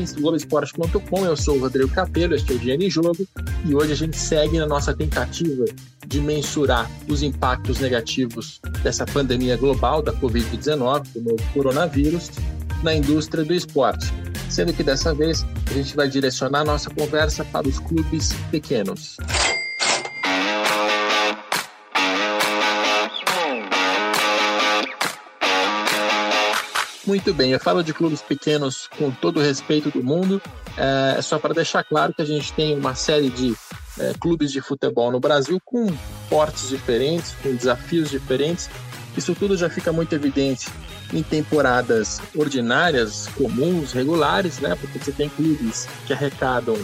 ouvintes Globoesporte.com. Eu sou o Rodrigo Capello, este é o Dinheiro em Jogo, e hoje a gente segue na nossa tentativa de mensurar os impactos negativos dessa pandemia global da Covid-19, do novo coronavírus, na indústria do esporte. Sendo que dessa vez a gente vai direcionar nossa conversa para os clubes pequenos. Muito bem, eu falo de clubes pequenos com todo o respeito do mundo, é só para deixar claro que a gente tem uma série de é, clubes de futebol no Brasil com portes diferentes, com desafios diferentes. Isso tudo já fica muito evidente em temporadas ordinárias, comuns, regulares, né? Porque você tem clubes que arrecadam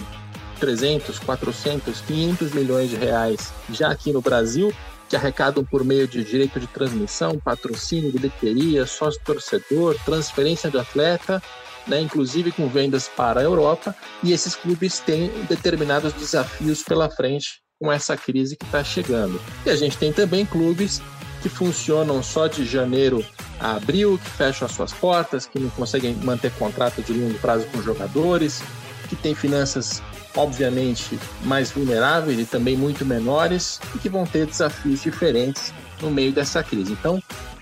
300, 400, 500 milhões de reais já aqui no Brasil que arrecadam por meio de direito de transmissão, patrocínio, bilheteria, sócio-torcedor, transferência de atleta, né, inclusive com vendas para a Europa, e esses clubes têm determinados desafios pela frente com essa crise que está chegando. E a gente tem também clubes que funcionam só de janeiro a abril, que fecham as suas portas, que não conseguem manter contrato de longo prazo com jogadores, que têm finanças obviamente mais vulneráveis e também muito menores e que vão ter desafios diferentes no meio dessa crise. Então,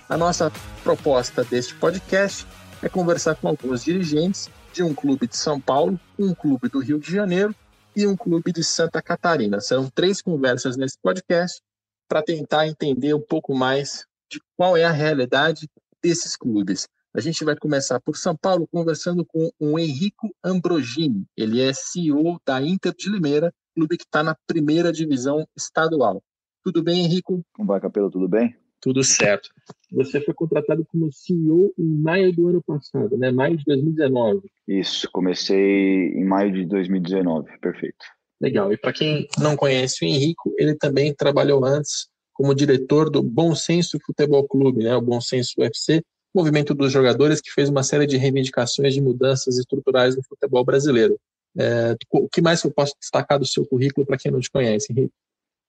a nossa proposta deste podcast é conversar com alguns dirigentes de um clube de São Paulo, um clube do Rio de Janeiro e um clube de Santa Catarina. São três conversas nesse podcast para tentar entender um pouco mais de qual é a realidade desses clubes. A gente vai começar por São Paulo conversando com o Henrico Ambrogini. Ele é CEO da Inter de Limeira, clube que está na primeira divisão estadual. Tudo bem, Henrico? Como vai, Capelo? Tudo bem? Tudo certo. Você foi contratado como CEO em maio do ano passado, né? Maio de 2019. Isso, comecei em maio de 2019, perfeito. Legal. E para quem não conhece o Henrico, ele também trabalhou antes como diretor do Bom Senso Futebol Clube, né? O Bom Senso UFC, movimento dos jogadores que fez uma série de reivindicações de mudanças estruturais no futebol brasileiro. É, o que mais eu posso destacar do seu currículo para quem não te conhece, Henrique?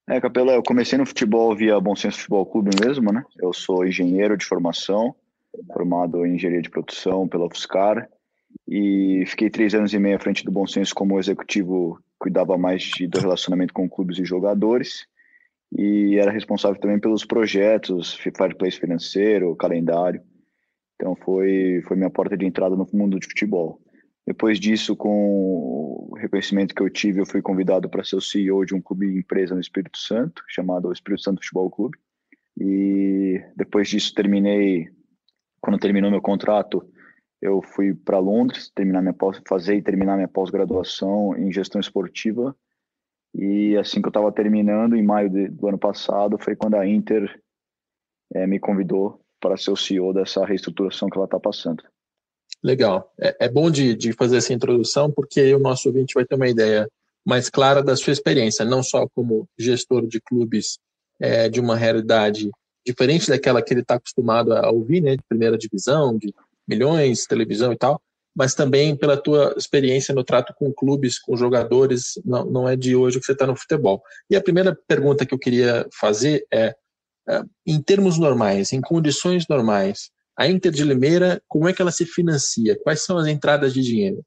É, Capela, eu comecei no futebol via Bom Senso Futebol Clube mesmo, né? Eu sou engenheiro de formação, formado em engenharia de produção pela UFSCar, e fiquei três anos e meio à frente do Bom Senso como executivo, cuidava mais de, do relacionamento com clubes e jogadores, e era responsável também pelos projetos, fair play financeiro, calendário. Então foi, foi minha porta de entrada no mundo de futebol. Depois disso, com o reconhecimento que eu tive, eu fui convidado para ser o CEO de um clube empresa no Espírito Santo, chamado Espírito Santo Futebol Clube. E depois disso terminei, quando terminou meu contrato, eu fui para Londres terminar minha pós, fazer e terminar minha pós-graduação em gestão esportiva. E assim que eu estava terminando, em maio de, do ano passado, foi quando a Inter é, me convidou para ser o CEO dessa reestruturação que ela está passando. Legal. É, é bom de, de, fazer essa introdução, porque o nosso ouvinte vai ter uma ideia mais clara da sua experiência, não só como gestor de clubes é, de uma realidade diferente daquela que ele está acostumado a ouvir, né, de primeira divisão, de milhões, televisão e tal, mas também pela tua experiência no trato com clubes, com jogadores, não, não é de hoje que você está no futebol. E a primeira pergunta que eu queria fazer é, é, em termos normais, em condições normais, a Inter de Limeira, como é que ela se financia? Quais são as entradas de dinheiro?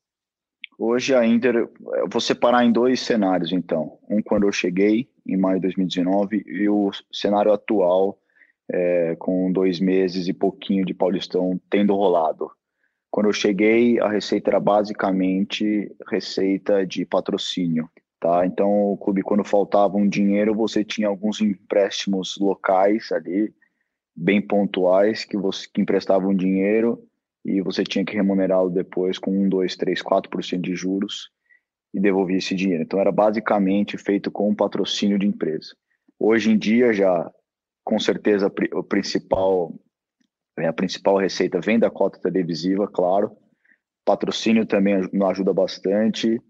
Hoje a Inter, eu vou separar em dois cenários, então. Um quando eu cheguei, em maio de 2019, e o cenário atual, é, com dois meses e pouquinho de Paulistão tendo rolado. Quando eu cheguei, a receita era basicamente receita de patrocínio. Tá? Então, o clube, quando faltava um dinheiro, você tinha alguns empréstimos locais ali, bem pontuais, que, você, que emprestavam dinheiro e você tinha que remunerá-lo depois com 1, 2, 3, 4% de juros e devolvia esse dinheiro. Então, era basicamente feito com um patrocínio de empresa. Hoje em dia, já, com certeza, o principal, a principal receita vem da cota televisiva, claro. Patrocínio também ajuda bastante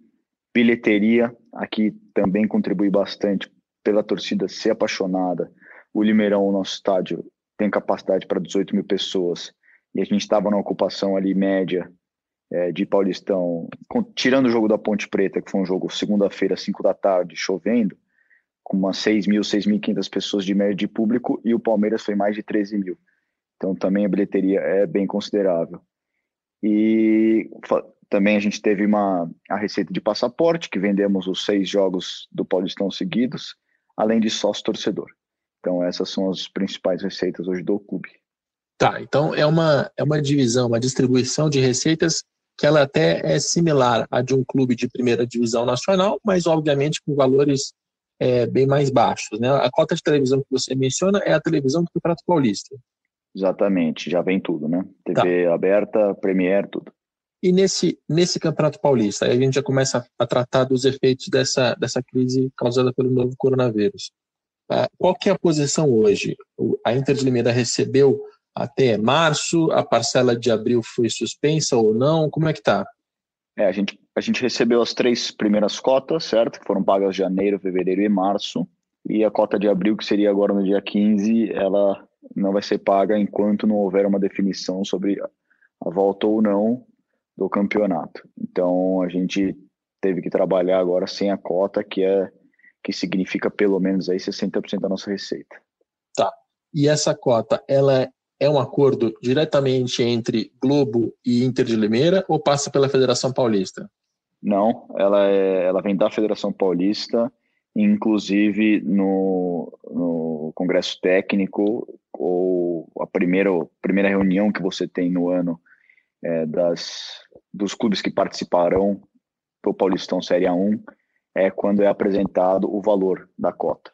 Bilheteria aqui também contribui bastante pela torcida ser apaixonada. O Limeirão, o nosso estádio, tem capacidade para 18 mil pessoas e a gente estava na ocupação ali média é, de Paulistão, com, tirando o jogo da Ponte Preta, que foi um jogo segunda-feira, 5 da tarde, chovendo, com umas 6 mil, 6.500 pessoas de média de público e o Palmeiras foi mais de 13 mil. Então também a bilheteria é bem considerável. E também a gente teve uma, a receita de passaporte, que vendemos os seis jogos do Paulistão seguidos, além de sócio torcedor. Então, essas são as principais receitas hoje do clube. Tá, então é uma, é uma divisão, uma distribuição de receitas que ela até é similar à de um clube de primeira divisão nacional, mas obviamente com valores é, bem mais baixos. Né? A cota de televisão que você menciona é a televisão do Campeonato Paulista. Exatamente, já vem tudo, né? TV tá. aberta, Premier, tudo. E nesse, nesse Campeonato Paulista, aí a gente já começa a tratar dos efeitos dessa, dessa crise causada pelo novo coronavírus. Ah, qual que é a posição hoje? A Inter de Limeira recebeu até março, a parcela de abril foi suspensa ou não? Como é que está? É, a gente, a gente recebeu as três primeiras cotas, certo? Que foram pagas janeiro, fevereiro e março. E a cota de abril, que seria agora no dia 15, ela não vai ser paga enquanto não houver uma definição sobre a volta ou não do campeonato. Então a gente teve que trabalhar agora sem a cota, que é que significa pelo menos aí 60% da nossa receita. Tá. E essa cota, ela é um acordo diretamente entre Globo e Inter de Limeira ou passa pela Federação Paulista? Não, ela, é, ela vem da Federação Paulista, inclusive no, no Congresso Técnico, ou a primeira, primeira reunião que você tem no ano é, das, dos clubes que participarão do Paulistão Série A1, é quando é apresentado o valor da cota.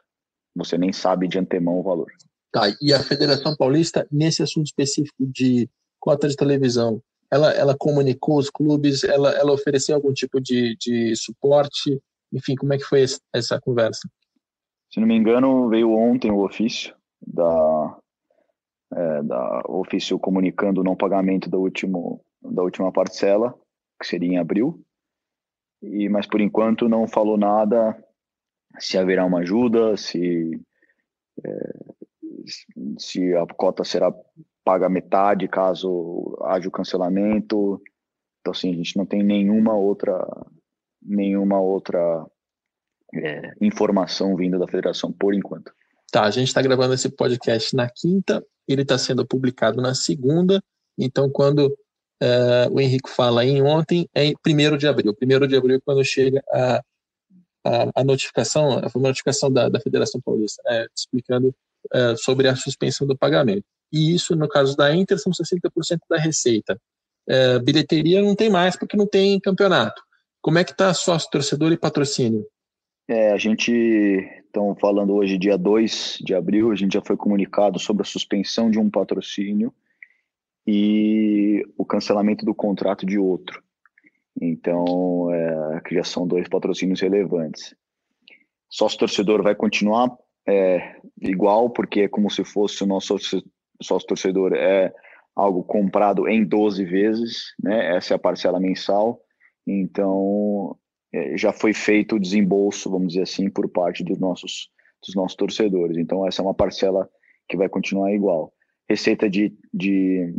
Você nem sabe de antemão o valor. Tá, e a Federação Paulista, nesse assunto específico de cota de televisão, ela, ela comunicou os clubes, ela, ela ofereceu algum tipo de, de suporte? Enfim, como é que foi essa conversa? Se não me engano, veio ontem o ofício da, é, da ofício comunicando o não pagamento do último, da última parcela, que seria em abril. E, mas por enquanto não falou nada se haverá uma ajuda, se é, se a cota será paga metade caso haja o cancelamento. Então, assim, a gente não tem nenhuma outra, nenhuma outra é, informação vinda da federação por enquanto. Tá, a gente está gravando esse podcast na quinta, ele está sendo publicado na segunda, então quando é, o Henrique fala em ontem, é primeiro de abril. Primeiro de abril, quando chega a, a, a notificação, a notificação da, da Federação Paulista, né, explicando é, sobre a suspensão do pagamento. E isso, no caso da Inter, são 60% da receita. É, bilheteria não tem mais porque não tem campeonato. Como é que está sócio torcedor e patrocínio? É, a gente, estão falando hoje, dia 2 de abril, a gente já foi comunicado sobre a suspensão de um patrocínio e o cancelamento do contrato de outro. Então, é, criação de dois patrocínios relevantes. Sócio torcedor vai continuar é igual, porque é como se fosse o nosso sócio torcedor é algo comprado em 12 vezes, né? Essa é a parcela mensal. Então, já foi feito o desembolso, vamos dizer assim, por parte dos nossos dos nossos torcedores. Então, essa é uma parcela que vai continuar igual. Receita de, de,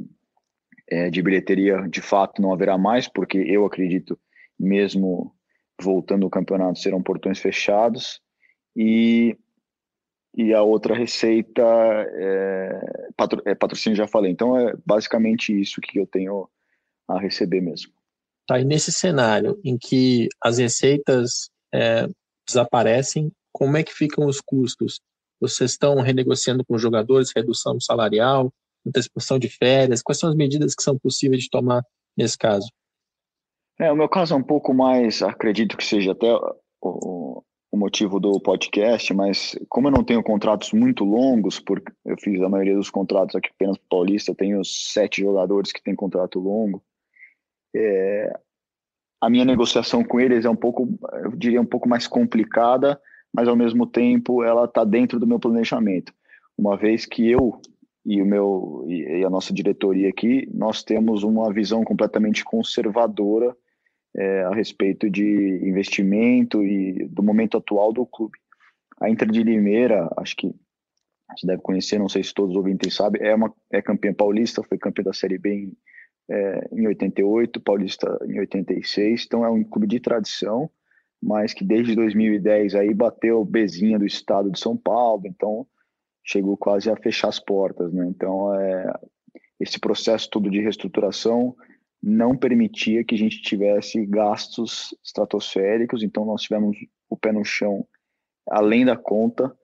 é, de bilheteria, de fato, não haverá mais, porque eu acredito, mesmo voltando ao campeonato, serão portões fechados. E e a outra receita é, patro, é patrocínio, já falei. Então é basicamente isso que eu tenho a receber mesmo. Tá, e nesse cenário em que as receitas é, desaparecem, como é que ficam os custos? Vocês estão renegociando com os jogadores, redução salarial, antecipação de férias? Quais são as medidas que são possíveis de tomar nesse caso? É, o meu caso é um pouco mais, acredito que seja até o, o motivo do podcast, mas como eu não tenho contratos muito longos, porque eu fiz a maioria dos contratos aqui apenas para Paulista, tenho sete jogadores que têm contrato longo, é, a minha negociação com eles é um pouco, eu diria, um pouco mais complicada, mas ao mesmo tempo ela está dentro do meu planejamento. Uma vez que eu e o meu e a nossa diretoria aqui, nós temos uma visão completamente conservadora é, a respeito de investimento e do momento atual do clube. A Inter de Limeira, acho que você deve conhecer, não sei se todos os ouvintes sabem, é, uma, é campeã paulista, foi campeã da Série B em, é, em 88, paulista em 86, então é um clube de tradição, mas que desde 2010 aí bateu bezinha do estado de São Paulo, então chegou quase a fechar as portas, né? Então, é, esse processo todo de reestruturação não permitia que a gente tivesse gastos estratosféricos, então nós tivemos o pé no chão além da conta. Pra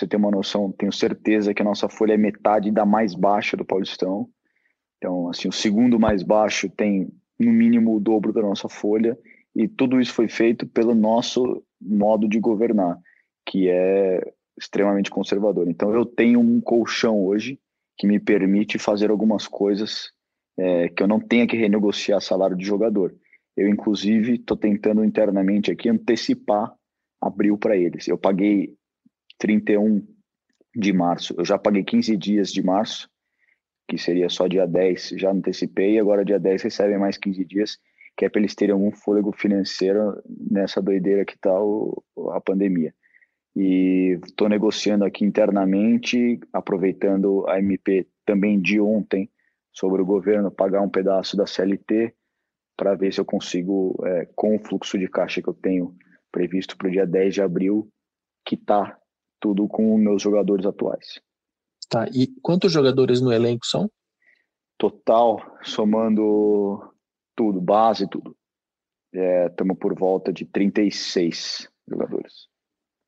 você ter uma noção, tenho certeza que a nossa folha é metade da mais baixa do Paulistão. Então, assim, o segundo mais baixo tem no mínimo o dobro da nossa folha e tudo isso foi feito pelo nosso modo de governar, que é extremamente conservador. Então, eu tenho um colchão hoje que me permite fazer algumas coisas é, que eu não tenha que renegociar salário de jogador. Eu, inclusive, estou tentando internamente aqui antecipar abril para eles. Eu paguei 31 de março, eu já paguei 15 dias de março, que seria só dia 10, já antecipei, e agora dia 10 recebem mais 15 dias, que é para eles terem algum fôlego financeiro nessa doideira que está a pandemia. E estou negociando aqui internamente, aproveitando a MP também de ontem, sobre o governo pagar um pedaço da CLT para ver se eu consigo, é, com o fluxo de caixa que eu tenho previsto para o dia 10 de abril, quitar tudo com meus jogadores atuais. Tá, e quantos jogadores no elenco são? Total, somando tudo, base e tudo. Estamos é, por volta de 36 jogadores.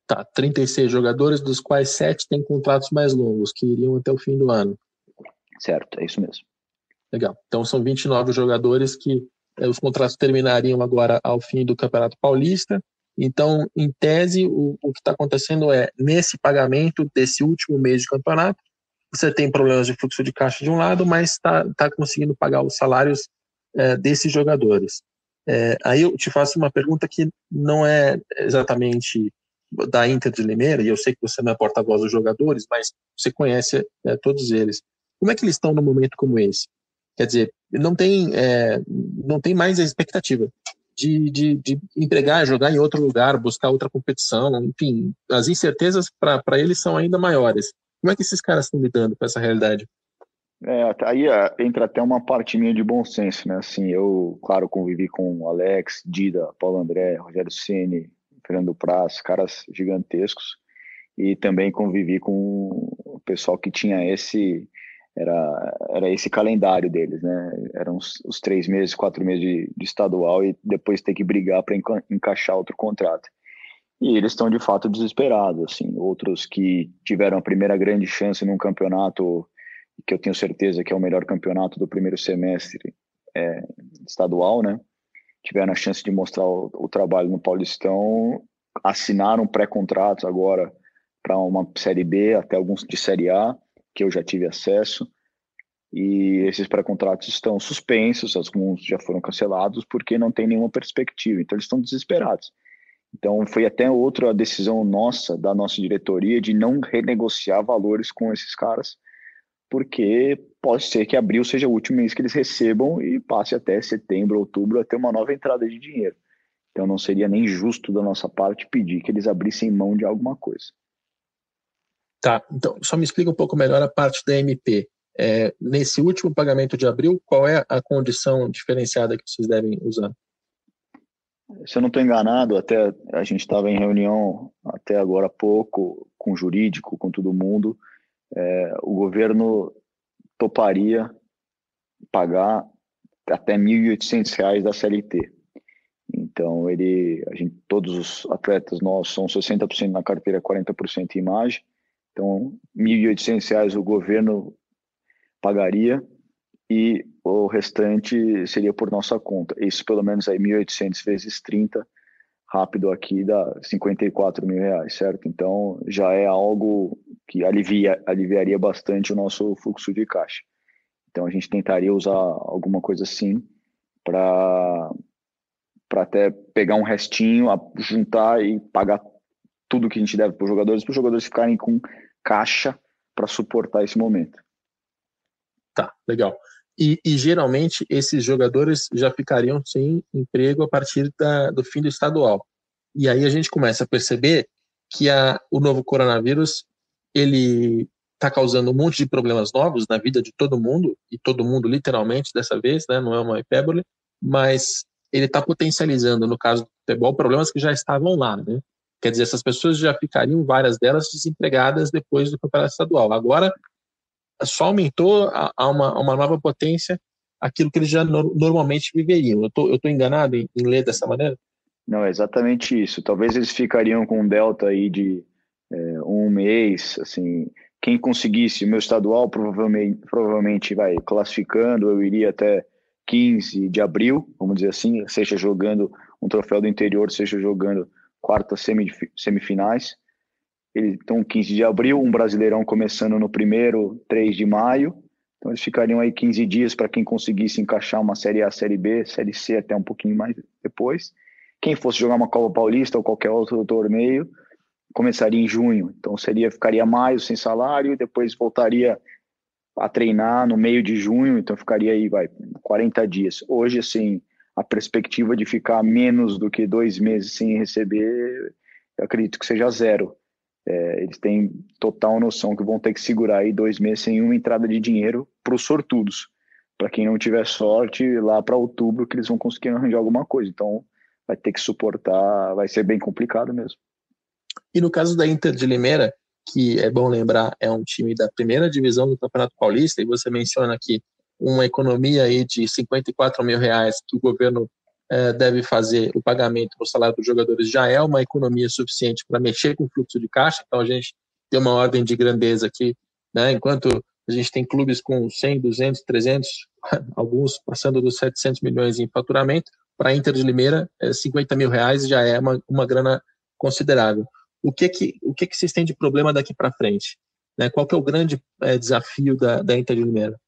Tá, 36 jogadores, dos quais 7 têm contratos mais longos, que iriam até o fim do ano. Certo, é isso mesmo. Legal. Então são 29 jogadores que eh, os contratos terminariam agora ao fim do Campeonato Paulista. Então, em tese, o, o que está acontecendo é, nesse pagamento desse último mês de campeonato, você tem problemas de fluxo de caixa de um lado, mas está tá conseguindo pagar os salários é, desses jogadores. É, aí eu te faço uma pergunta que não é exatamente da Inter de Limeira, e eu sei que você não é porta-voz dos jogadores, mas você conhece é, todos eles. Como é que eles estão num momento como esse? Quer dizer, não tem, é, não tem mais a expectativa de, de, de empregar, jogar em outro lugar, buscar outra competição, enfim, as incertezas para eles são ainda maiores. Como é que esses caras estão lidando com essa realidade? É, aí é, entra até uma parte minha de bom senso, né? Assim, eu, claro, convivi com Alex, Dida, Paulo André, Rogério Ceni, Fernando Praz, caras gigantescos, e também convivi com o pessoal que tinha esse era, era esse calendário deles, né? Eram os, os três meses, quatro meses de, de estadual e depois ter que brigar para enca encaixar outro contrato. E eles estão de fato desesperados, assim. Outros que tiveram a primeira grande chance num campeonato que eu tenho certeza que é o melhor campeonato do primeiro semestre é, estadual, né? Tiveram a chance de mostrar o, o trabalho no Paulistão, assinaram pré-contratos agora para uma série B, até alguns de série A que eu já tive acesso, e esses pré-contratos estão suspensos, alguns já foram cancelados porque não tem nenhuma perspectiva, então eles estão desesperados. Então foi até outra decisão nossa, da nossa diretoria, de não renegociar valores com esses caras, porque pode ser que abril seja o último mês que eles recebam e passe até setembro, outubro a ter uma nova entrada de dinheiro. Então não seria nem justo da nossa parte pedir que eles abrissem mão de alguma coisa. Tá, então só me explica um pouco melhor a parte da MP. É, nesse último pagamento de abril, qual é a condição diferenciada que vocês devem usar? Se eu não estou enganado, até a gente estava em reunião até agora há pouco com o jurídico, com todo mundo, é, o governo toparia pagar até R$ 1.800 da CLT. Então, ele, a gente, todos os atletas nossos são 60% na carteira, 40% em imagem. Então, R$ 1.800 o governo pagaria e o restante seria por nossa conta. Isso pelo menos aí 1.800 vezes 30, rápido aqui dá 54 mil reais, certo? Então já é algo que alivia, aliviaria bastante o nosso fluxo de caixa. Então a gente tentaria usar alguma coisa assim para para até pegar um restinho, juntar e pagar tudo que a gente deve para os jogadores, para os jogadores ficarem com caixa para suportar esse momento. Tá, legal. E, e, geralmente esses jogadores já ficariam sem emprego a partir da, do fim do estadual. E aí a gente começa a perceber que a, o novo coronavírus ele está causando um monte de problemas novos na vida de todo mundo e todo mundo literalmente dessa vez, né? Não é uma hipérbole, mas ele está potencializando no caso do futebol problemas que já estavam lá, né? Quer dizer, essas pessoas já ficariam, várias delas, desempregadas depois do campeonato estadual. Agora, só aumentou a, a, uma, a uma nova potência aquilo que eles já no, normalmente viveriam. Eu tô, eu tô enganado em, em, ler dessa maneira? Não, é exatamente isso. Talvez eles ficariam com um delta aí de é, um mês, assim, quem conseguisse meu estadual provavelmente, provavelmente vai classificando, eu iria até 15 de abril, vamos dizer assim, seja jogando um troféu do interior, seja jogando quartas semifinais. Então, 15 de abril, um brasileirão começando no primeiro, 3 de maio. Então, eles ficariam aí 15 dias para quem conseguisse encaixar uma Série A, Série B, Série C até um pouquinho mais depois. Quem fosse jogar uma Copa Paulista ou qualquer outro torneio, começaria em junho. Então, seria ficaria maio sem salário, depois voltaria a treinar no meio de junho, então ficaria aí, vai, 40 dias. Hoje, assim, a perspectiva de ficar menos do que dois meses sem receber, eu acredito que seja zero. É, eles têm total noção que vão ter que segurar aí dois meses sem uma entrada de dinheiro para os sortudos. Para quem não tiver sorte, lá para outubro que eles vão conseguir arranjar alguma coisa. Então, vai ter que suportar, vai ser bem complicado mesmo. E no caso da Inter de Limeira, que é bom lembrar, é um time da primeira divisão do Campeonato Paulista, e você menciona aqui uma economia aí de 54 mil reais que o governo eh, deve fazer o pagamento no salário dos jogadores, já é uma economia suficiente para mexer com o fluxo de caixa, então a gente tem uma ordem de grandeza aqui, né? enquanto a gente tem clubes com 100, 200, 300, alguns passando dos 700 milhões em faturamento, para a Inter de Limeira, 50 mil reais já é uma, uma grana considerável o que que, o que, que vocês têm de problema daqui para frente? Né? Qual que é o grande é, desafio da, da Inter de Limeira?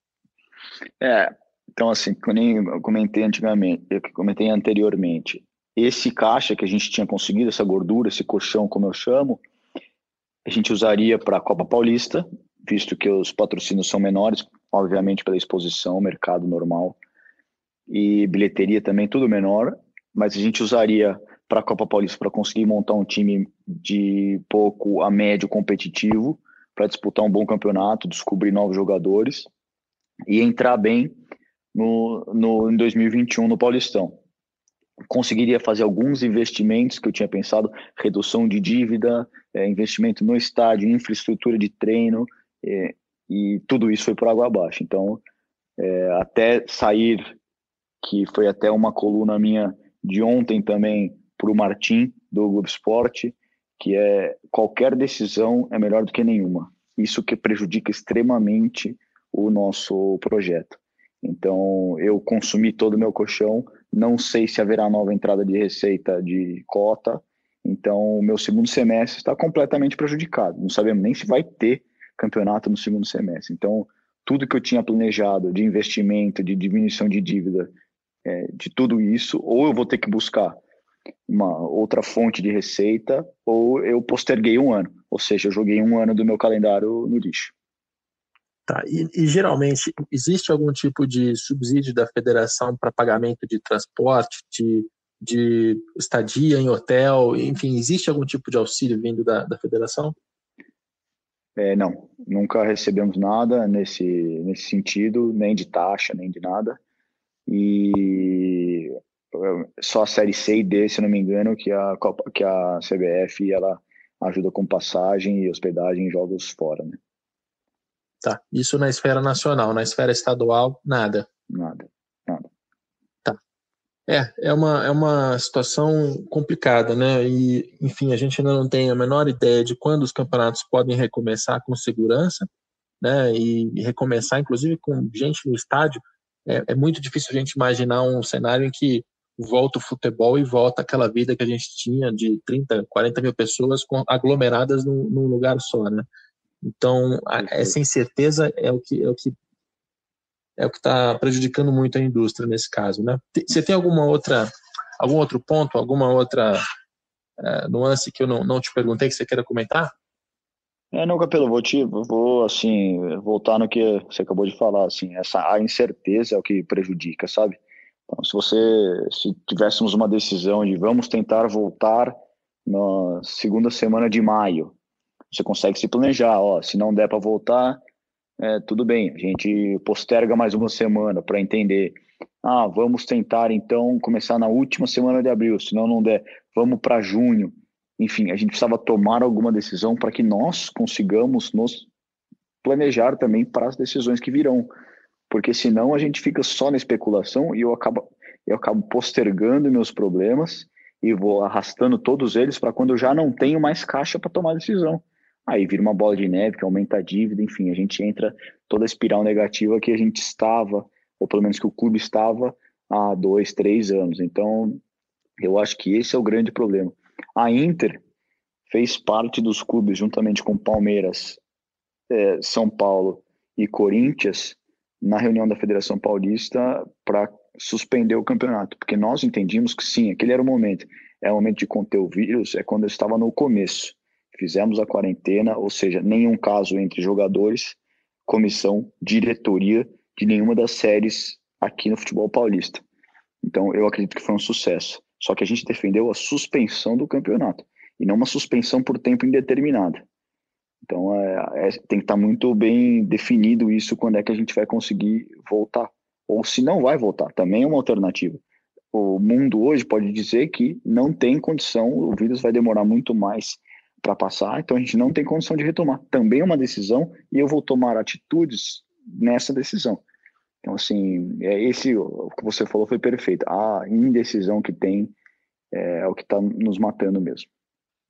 É, então assim, como eu comentei antigamente, eu comentei anteriormente, esse caixa que a gente tinha conseguido, essa gordura, esse colchão, como eu chamo, a gente usaria para a Copa Paulista, visto que os patrocínios são menores, obviamente pela exposição, mercado normal, e bilheteria também, tudo menor, mas a gente usaria para a Copa Paulista para conseguir montar um time de pouco a médio competitivo para disputar um bom campeonato, descobrir novos jogadores e entrar bem no, no, em 2021 no Paulistão. Conseguiria fazer alguns investimentos que eu tinha pensado, redução de dívida, é, investimento no estádio, infraestrutura de treino, é, e tudo isso foi por água abaixo. Então, é, até sair, que foi até uma coluna minha de ontem também, para o Martim, do Globo Esporte, que é qualquer decisão é melhor do que nenhuma. Isso que prejudica extremamente o nosso projeto. Então, eu consumi todo o meu colchão, não sei se haverá nova entrada de receita de cota, então o meu segundo semestre está completamente prejudicado. Não sabemos nem se vai ter campeonato no segundo semestre. Então, tudo que eu tinha planejado de investimento, de diminuição de dívida, é, de tudo isso, ou eu vou ter que buscar uma outra fonte de receita, ou eu posterguei um ano, ou seja, eu joguei um ano do meu calendário no lixo. Tá, e, e geralmente existe algum tipo de subsídio da federação para pagamento de transporte, de, de estadia em hotel, enfim, existe algum tipo de auxílio vindo da, da federação? É, não, nunca recebemos nada nesse, nesse sentido, nem de taxa, nem de nada. E só a série C e D, se não me engano, que a Copa, que a CBF ela ajuda com passagem e hospedagem em jogos fora, né? Tá. Isso na esfera nacional, na esfera estadual, nada. Nada, nada. Tá. É, é uma, é uma situação complicada, né? E, enfim, a gente ainda não tem a menor ideia de quando os campeonatos podem recomeçar com segurança, né? E, e recomeçar, inclusive, com gente no estádio. É, é muito difícil a gente imaginar um cenário em que volta o futebol e volta aquela vida que a gente tinha de 30, 40 mil pessoas aglomeradas num, num lugar só, né? Então, a, essa incerteza é o que é o que é o que está prejudicando muito a indústria nesse caso, né? Você tem alguma outra algum outro ponto, alguma outra uh, nuance que eu não, não te perguntei que você queira comentar? É, não, Capelo, vou te, vou assim voltar no que você acabou de falar, assim, essa a incerteza é o que prejudica, sabe? Então, se você, se tivéssemos uma decisão de vamos tentar voltar na segunda semana de maio, você consegue se planejar, ó, se não der para voltar, é, tudo bem, a gente posterga mais uma semana para entender. Ah, vamos tentar então começar na última semana de abril, se não não der, vamos para junho. Enfim, a gente precisava tomar alguma decisão para que nós consigamos nos planejar também para as decisões que virão porque senão a gente fica só na especulação e eu acabo, eu acabo postergando meus problemas e vou arrastando todos eles para quando eu já não tenho mais caixa para tomar decisão. Aí vira uma bola de neve que aumenta a dívida, enfim, a gente entra toda a espiral negativa que a gente estava, ou pelo menos que o clube estava há dois, três anos. Então, eu acho que esse é o grande problema. A Inter fez parte dos clubes, juntamente com Palmeiras, é, São Paulo e Corinthians, na reunião da Federação Paulista para suspender o campeonato, porque nós entendíamos que sim, aquele era o momento. É o momento de conter o vírus, é quando eu estava no começo. Fizemos a quarentena, ou seja, nenhum caso entre jogadores, comissão, diretoria de nenhuma das séries aqui no futebol paulista. Então, eu acredito que foi um sucesso. Só que a gente defendeu a suspensão do campeonato e não uma suspensão por tempo indeterminado. Então, é, é, tem que estar muito bem definido isso quando é que a gente vai conseguir voltar. Ou se não vai voltar, também é uma alternativa. O mundo hoje pode dizer que não tem condição, o vírus vai demorar muito mais para passar, então a gente não tem condição de retomar. Também é uma decisão e eu vou tomar atitudes nessa decisão. Então, assim, é esse o que você falou foi perfeito. A indecisão que tem é, é o que está nos matando mesmo.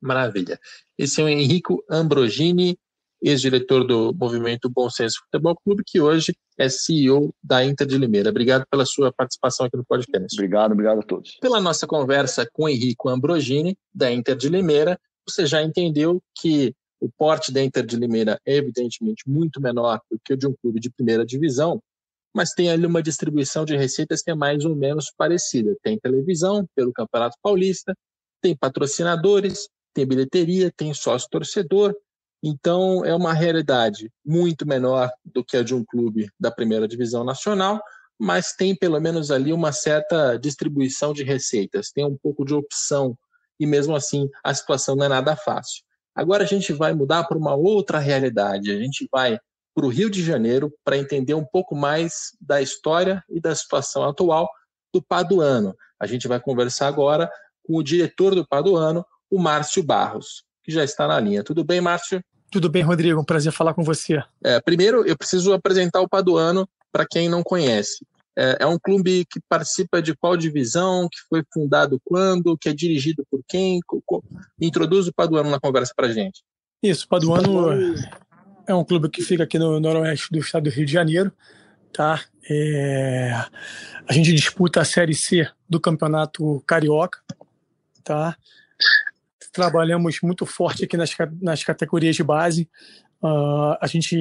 Maravilha. Esse é o Henrico Ambrogini, ex-diretor do movimento Bom Senso Futebol Clube, que hoje é CEO da Inter de Limeira. Obrigado pela sua participação aqui no podcast. Obrigado, obrigado a todos. Pela nossa conversa com Henrico Ambrogini, da Inter de Limeira, você já entendeu que o porte da Inter de Limeira é evidentemente muito menor do que o de um clube de primeira divisão, mas tem ali uma distribuição de receitas que é mais ou menos parecida. Tem televisão pelo Campeonato Paulista, tem patrocinadores, tem bilheteria, tem sócio torcedor. Então, é uma realidade muito menor do que a de um clube da primeira divisão nacional, mas tem pelo menos ali uma certa distribuição de receitas, tem um pouco de opção, e mesmo assim a situação não é nada fácil. Agora a gente vai mudar para uma outra realidade, a gente vai para o Rio de Janeiro para entender um pouco mais da história e da situação atual do Paduano. A gente vai conversar agora com o diretor do Paduano, o Márcio Barros, que já está na linha. Tudo bem, Márcio? Tudo bem, Rodrigo. Um prazer falar com você. É, primeiro, eu preciso apresentar o Paduano para quem não conhece. É, é, um clube que participa de qual divisão, que foi fundado quando, que é dirigido por quem? Introduz o Paduano na conversa para gente. Isso, o Paduano é um clube que fica aqui no noroeste do estado do Rio de Janeiro. Tá? É... A gente disputa a Série C do Campeonato Carioca. Tá? trabalhamos muito forte aqui nas, nas categorias de base. Uh, a gente,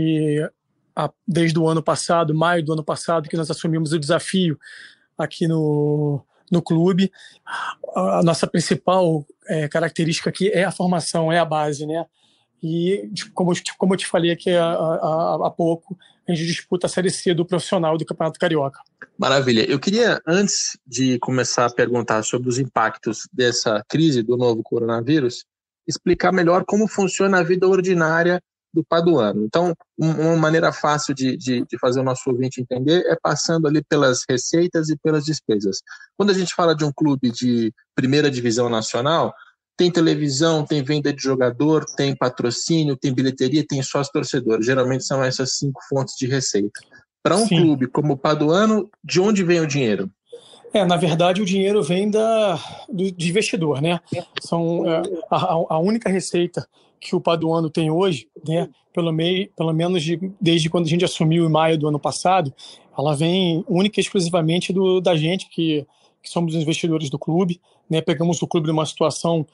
desde o ano passado, maio do ano passado, que nós assumimos o desafio aqui no, no clube. A nossa principal é, característica aqui é a formação, é a base, né? E, como, como eu te falei aqui há, há, pouco, a gente disputa a Série C do profissional do Campeonato Carioca. Maravilha. Eu queria, antes de começar a perguntar sobre os impactos dessa crise do novo coronavírus, explicar melhor como funciona a vida ordinária do paduano. Então, uma maneira fácil de, de, de, fazer o nosso ouvinte entender é passando ali pelas receitas e pelas despesas. Quando a gente fala de um clube de primeira divisão nacional, tem televisão, tem venda de jogador, tem patrocínio, tem bilheteria, tem sócio torcedor. Geralmente são essas cinco fontes de receita. Para um Sim. clube como o Paduano, de onde vem o dinheiro? É, na verdade, o dinheiro vem da, do, de investidor, né? São é, a, a, única receita que o Paduano tem hoje, né? Pelo, meio, pelo menos de, desde quando a gente assumiu em maio do ano passado, ela vem única e exclusivamente do, da gente que, que somos os investidores do clube, né? Pegamos o clube numa situação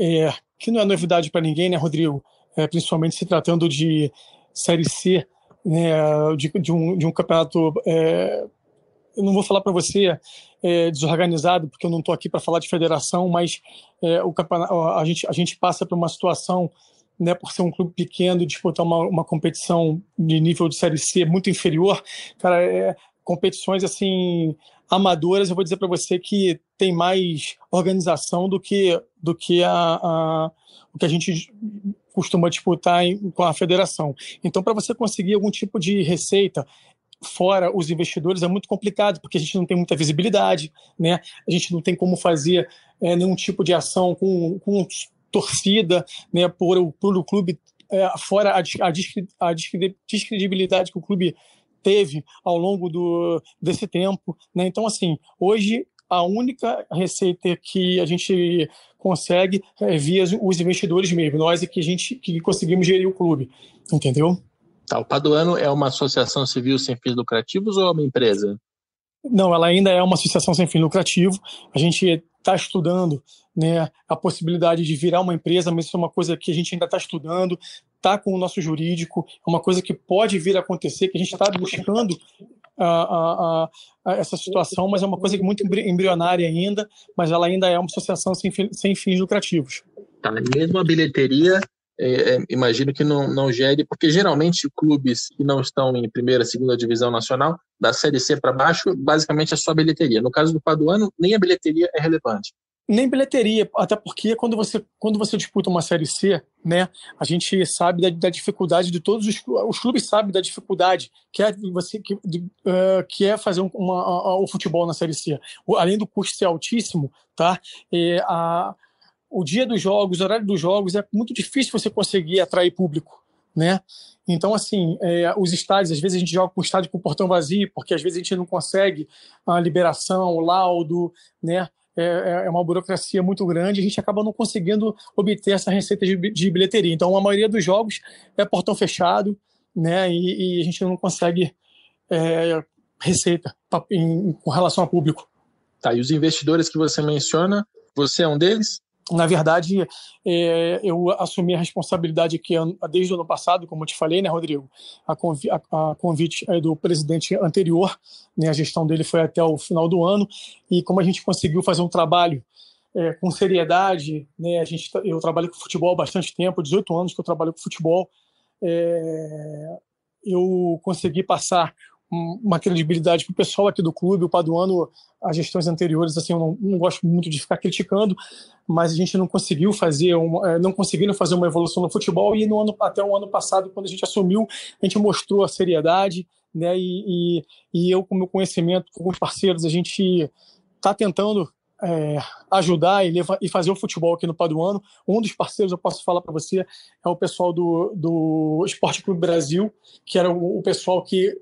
é, que não é novidade para ninguém, né, Rodrigo? É, principalmente se tratando de Série C, né, de, de, um, de um campeonato. É, eu não vou falar para você é, desorganizado, porque eu não estou aqui para falar de federação, mas é, o a, gente, a gente passa por uma situação, né, por ser um clube pequeno, disputar uma, uma competição de nível de Série C muito inferior, cara, é, competições assim amadoras, eu vou dizer para você que tem mais organização do que do que a, a o que a gente costuma disputar em, com a federação. Então, para você conseguir algum tipo de receita fora os investidores é muito complicado porque a gente não tem muita visibilidade, né? A gente não tem como fazer é, nenhum tipo de ação com, com torcida, né? Por, por o clube é, fora a, a, a descredibilidade que o clube teve ao longo do, desse tempo. Né? Então, assim, hoje a única receita que a gente consegue é via os investidores mesmo, nós é que a gente que conseguimos gerir o clube, entendeu? Tá, o Paduano é uma associação civil sem fins lucrativos ou é uma empresa? Não, ela ainda é uma associação sem fim lucrativo. A gente está estudando né, a possibilidade de virar uma empresa, mas isso é uma coisa que a gente ainda está estudando, está com o nosso jurídico, é uma coisa que pode vir a acontecer, que a gente está buscando a, a, a, essa situação, mas é uma coisa muito embrionária ainda, mas ela ainda é uma associação sem, sem fins lucrativos. Tá, mesmo a bilheteria é, é, imagino que não, não gere, porque geralmente clubes que não estão em primeira, segunda divisão nacional, da Série C para baixo, basicamente é só bilheteria. No caso do Paduano, nem a bilheteria é relevante. Nem bilheteria, até porque quando você, quando você disputa uma Série C, né, a gente sabe da, da dificuldade de todos os, os clubes sabem da dificuldade que é, você, que, de, uh, que é fazer o futebol na Série C. O, além do custo ser altíssimo, tá? E a, o dia dos jogos, o horário dos jogos, é muito difícil você conseguir atrair público, né? Então, assim, é, os estádios, às vezes a gente joga com o estádio com o portão vazio, porque às vezes a gente não consegue a liberação, o laudo, né? É, é, é uma burocracia muito grande, a gente acaba não conseguindo obter essa receita de, de bilheteria. Então, a maioria dos jogos é portão fechado, né? E, e a gente não consegue é, receita pra, em, com relação ao público. Tá, e os investidores que você menciona, você é um deles? Na verdade, é, eu assumi a responsabilidade aqui desde o ano passado, como eu te falei, né, Rodrigo? A, convi a, a convite é do presidente anterior, né, a gestão dele foi até o final do ano, e como a gente conseguiu fazer um trabalho é, com seriedade, né, a gente, eu trabalho com futebol há bastante tempo, 18 anos que eu trabalho com futebol, é, eu consegui passar uma credibilidade para o pessoal aqui do clube. O Paduano, as gestões anteriores, assim, eu não, não, gosto muito de ficar criticando, mas a gente não conseguiu fazer, uma, é, não conseguiram fazer uma evolução no futebol e no ano, até o ano passado, quando a gente assumiu, a gente mostrou a seriedade, né? E, e, e eu, com meu conhecimento, com os parceiros, a gente está tentando é, ajudar e, levar, e fazer o futebol aqui no Paduano. Um dos parceiros, eu posso falar para você, é o pessoal do, do Esporte Clube Brasil, que era o, o pessoal que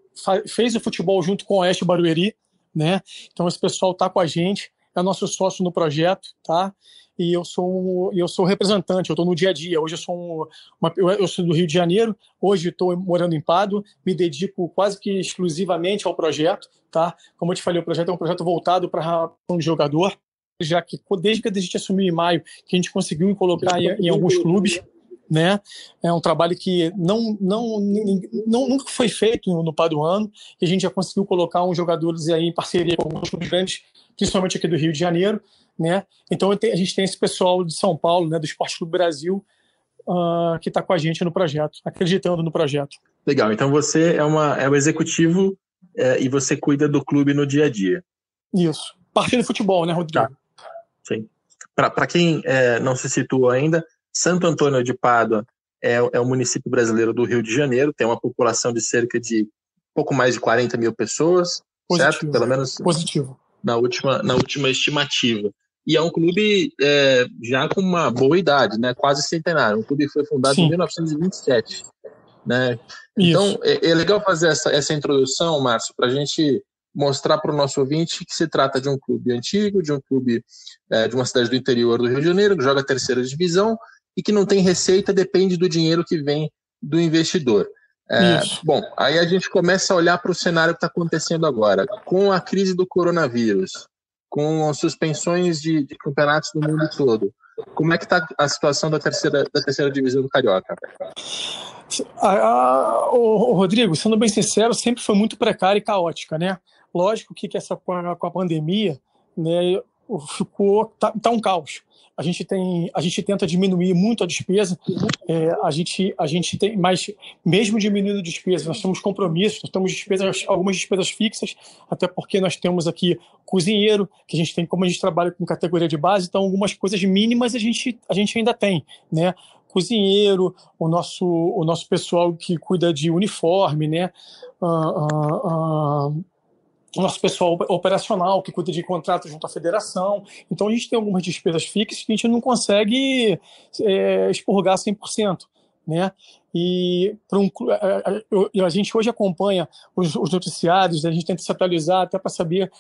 fez o futebol junto com o Oeste Barueri, né? Então esse pessoal está com a gente, é nosso sócio no projeto, tá? E eu sou eu sou representante, eu estou no dia a dia. Hoje eu sou um, uma, eu sou do Rio de Janeiro, hoje estou morando em Pádua, me dedico quase que exclusivamente ao projeto, tá? Como eu te falei, o projeto é um projeto voltado para um jogador, já que desde que a gente assumiu em maio, que a gente conseguiu colocar em, em alguns clubes, né? É um trabalho que não, não, não nunca foi feito no, no Paduano, e a gente já conseguiu colocar uns jogadores aí em parceria com alguns clubes grandes, principalmente aqui do Rio de Janeiro, né? Então a gente tem esse pessoal de São Paulo, né, do Esporte Clube Brasil, uh, que está com a gente no projeto, acreditando no projeto. Legal. Então você é uma é o executivo é, e você cuida do clube no dia a dia. Isso. Parte do futebol, né, Rodrigo? Tá. Sim. Para quem é, não se situou ainda, Santo Antônio de Pádua é, é um município brasileiro do Rio de Janeiro, tem uma população de cerca de pouco mais de 40 mil pessoas, Positivo. certo? Pelo menos Positivo. Na, última, na última estimativa. E é um clube é, já com uma boa idade, né? quase centenário. O clube foi fundado Sim. em 1927. Né? Então, é, é, legal fazer essa, essa introdução, Márcio, para a gente mostrar para o nosso ouvinte que se trata de um clube antigo, de um clube é, de uma cidade do interior do Rio de Janeiro, que joga a terceira divisão e que não tem receita, depende do dinheiro que vem do investidor. É, bom, aí a gente começa a olhar para o cenário que está acontecendo agora. Com a crise do coronavírus, com as suspensões de, de campeonatos do mundo todo, como é que está a situação da terceira, da terceira divisão do Carioca? o, Rodrigo, sendo bem sincero, sempre foi muito precária e caótica, né? Lógico que, que essa, com a, com a pandemia, né, ficou tá, tá, um caos. A gente tem, a gente tenta diminuir muito a despesa. É, a gente, a gente tem, mas mesmo diminuindo a despesa, nós temos compromissos, nós temos despesas, algumas despesas fixas, até porque nós temos aqui cozinheiro, que a gente tem, como a gente trabalha com categoria de base, então algumas coisas mínimas a gente, a gente ainda tem, né? Cozinheiro, o nosso, o nosso pessoal que cuida de uniforme, né? Uh, uh, uh, nosso pessoal operacional que cuida de contratos junto à federação. Então a gente tem algumas despesas fixas que a gente não consegue é, expurgar 100%. Né? E um, a, a, gente hoje acompanha os, os noticiários, a gente tenta se atualizar até para saber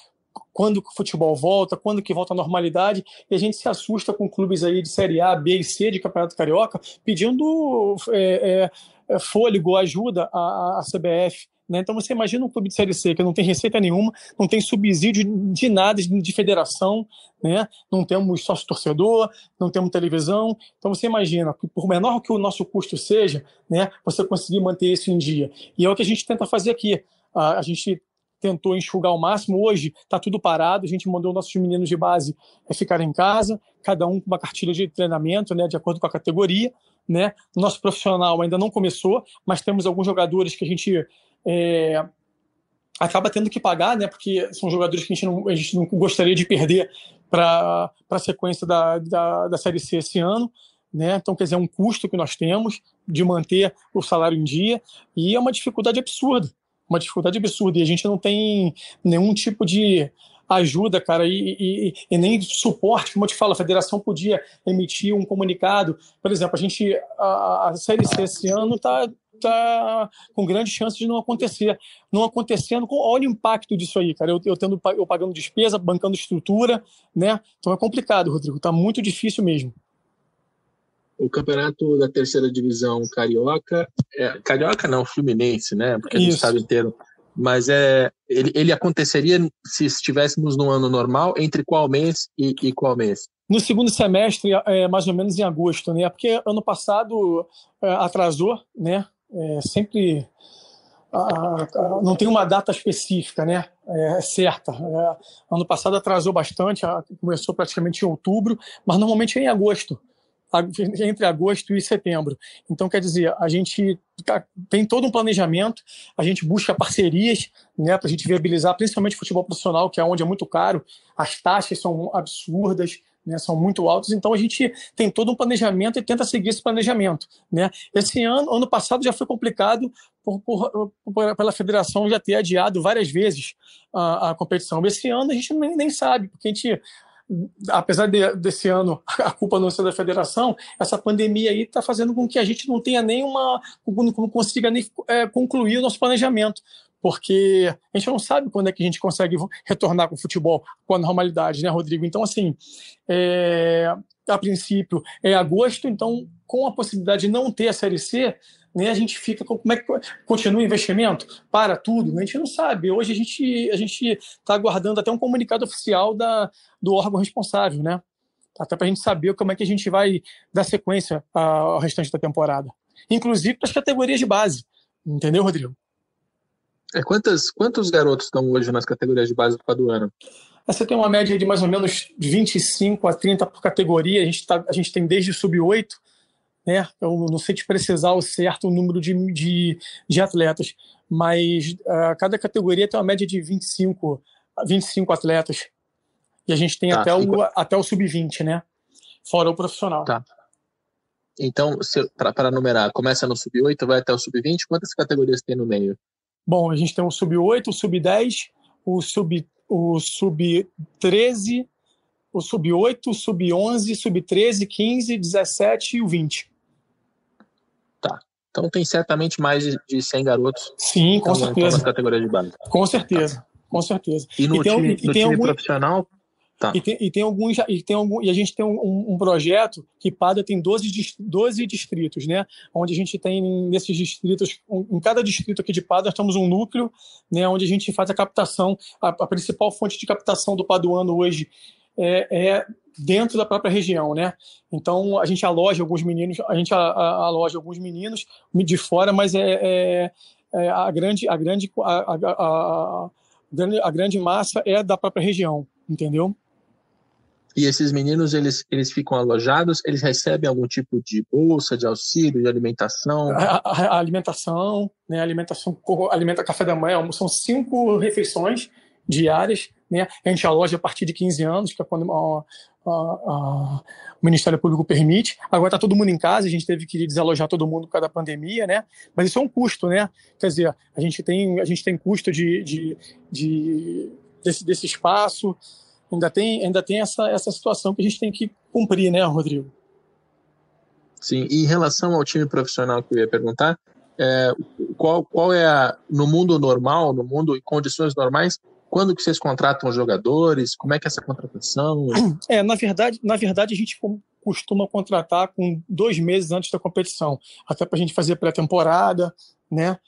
quando o futebol volta, quando que volta à normalidade, e a gente se assusta com clubes aí de Série A, B e C de Campeonato Carioca pedindo é, é, fôlego, ajuda à, à CBF. Né? Então você imagina um clube de Série C que não tem receita nenhuma, não tem subsídio de nada de federação, né? não temos sócio-torcedor, não temos televisão. Então você imagina, por menor que o nosso custo seja, né? você conseguir manter isso em dia. E é o que a gente tenta fazer aqui. A, a gente tentou enxugar ao máximo. Hoje está tudo parado. A gente mandou nossos meninos de base é, ficar em casa, cada um com uma cartilha de treinamento, né, de acordo com a categoria. Né? Nosso profissional ainda não começou, mas temos alguns jogadores que a gente é, acaba tendo que pagar, né? Porque são jogadores que a gente não, a gente não gostaria de perder para a sequência da, da, da Série C esse ano. Né? Então, quer dizer, é um custo que nós temos de manter o salário em dia e é uma dificuldade absurda uma dificuldade absurda. E a gente não tem nenhum tipo de ajuda, cara, e, e, e, nem suporte, como eu te falo, a federação podia emitir um comunicado. Por exemplo, a gente, a, a Série C esse ano está tá com grande chance de não acontecer. Não acontecendo, olha o impacto disso aí, cara. Eu, eu, tendo, eu pagando despesa, bancando estrutura, né? Então é complicado, Rodrigo. Tá muito difícil mesmo o campeonato da terceira divisão carioca, é, carioca não, Fluminense, né? Porque Isso. a gente estado inteiro. Mas é, ele, ele aconteceria se estivéssemos no ano normal, entre qual mês e, e qual mês? No segundo semestre, é, mais ou menos em agosto, né? Porque ano passado é, atrasou, né? É, sempre não tem uma data específica, né? É, certa. É, ano passado atrasou bastante, começou praticamente em outubro, mas normalmente é em agosto entre agosto e setembro. Então, quer dizer, a gente tem todo um planejamento, a gente busca parcerias né, para a gente viabilizar, principalmente futebol profissional, que é onde é muito caro, as taxas são absurdas, né, são muito altas, então a gente tem todo um planejamento e tenta seguir esse planejamento. Né? Esse ano, ano passado já foi complicado por, por, por, pela federação já ter adiado várias vezes a, a competição. Esse ano a gente nem, nem sabe, porque a gente apesar de, desse ano a culpa não ser da federação, essa pandemia aí está fazendo com que a gente não tenha nenhuma, não consiga nem é, concluir o nosso planejamento, porque a gente não sabe quando é que a gente consegue retornar com o futebol com a normalidade, né, Rodrigo? Então, assim, é, a princípio é agosto, então com a possibilidade de não ter a Série C, né, a gente fica como é que continua o investimento? Para tudo? A gente não sabe. Hoje a gente a gente está aguardando até um comunicado oficial da, do órgão responsável, né? Até para a gente saber como é que a gente vai dar sequência ao restante da temporada. Inclusive para as categorias de base. Entendeu, Rodrigo? É, quantas, quantos garotos estão hoje nas categorias de base do Paduano? Você tem uma média de mais ou menos 25 a 30 por categoria. A gente, tá, a gente tem desde sub-8 né? Eu não sei te precisar o certo número de, de, de atletas, mas uh, cada categoria tem uma média de 25, 25 atletas. E a gente tem tá, até, o, até o sub-20, né? Fora o profissional. Tá. Então, para numerar, começa no sub-8, vai até o sub-20, quantas categorias tem no meio? Bom, a gente tem o sub-8, o sub-10, o sub-13, o sub o sub-8, o sub-11, sub-13, 15, 17 e o 20. Então tem certamente mais de 100 garotos. Sim, com certeza. Nas categorias de base. Com certeza, tá. com certeza. E no e time, e, no time algum... profissional? Tá. E, tem, e tem alguns e tem algum, e a gente tem um, um, projeto que Pada tem 12, 12 distritos, né? Onde a gente tem nesses distritos, em cada distrito aqui de Pada, nós temos um núcleo, né? Onde a gente faz a captação, a, a principal fonte de captação do paduano hoje é, é dentro da própria região, né? Então a gente aloja alguns meninos, a gente aloja alguns meninos de fora, mas é, é, é a grande a grande a, a, a, grande massa é da própria região, entendeu? E esses meninos eles eles ficam alojados, eles recebem algum tipo de bolsa, de auxílio, de alimentação? A, a alimentação, né? Alimentação, alimenta café da manhã, são cinco refeições diárias, né? A gente aloja a partir de 15 anos, que é quando a, o Ministério Público permite. Agora está todo mundo em casa, a gente teve que desalojar todo mundo por causa da pandemia, né? Mas isso é um custo, né? Quer dizer, a gente tem, a gente tem custo de, de, de desse, desse espaço, ainda tem, ainda tem essa, essa situação que a gente tem que cumprir, né, Rodrigo? Sim, e em relação ao time profissional que eu ia perguntar, é, qual, qual é a, no mundo normal, no mundo em condições normais, quando que vocês contratam os jogadores? Como é que é essa contratação? É, na verdade, na verdade a gente costuma contratar com dois meses antes da competição, até para a gente fazer pré-temporada, né?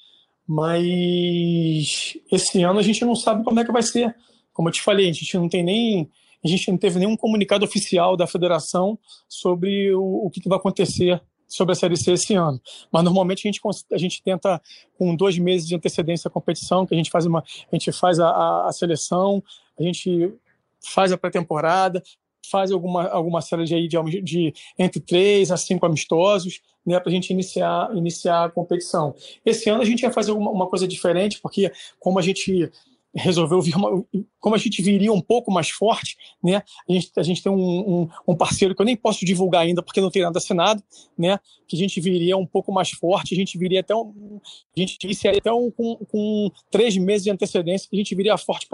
Mas esse ano a gente não sabe como é que vai ser. Como eu te falei, a gente não tem nem a gente não teve nenhum comunicado oficial da federação sobre o, o que, que vai acontecer sobre a Série C esse ano. Mas normalmente a gente, a gente tenta, com dois meses de antecedência à competição, que a gente faz, uma, a, gente faz a, a, a seleção, a gente faz a pré-temporada, faz alguma, alguma série de, de, de entre três a cinco amistosos, né, para a gente iniciar, iniciar a competição. Esse ano a gente vai fazer uma, uma coisa diferente, porque como a gente resolveu vir uma, como a gente viria um pouco mais forte, né? A gente, a gente tem um, um, um, parceiro que eu nem posso divulgar ainda porque não tem nada assinado, né? Que a gente viria um pouco mais forte, a gente viria até um, a gente iniciaria até um, com, com três meses de antecedência, a gente viria forte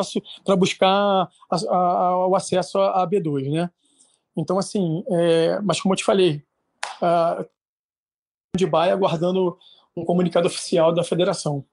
para buscar a, a, o acesso à B2, né? Então assim, é, mas como eu te falei, a, de Baia aguardando um comunicado oficial da federação.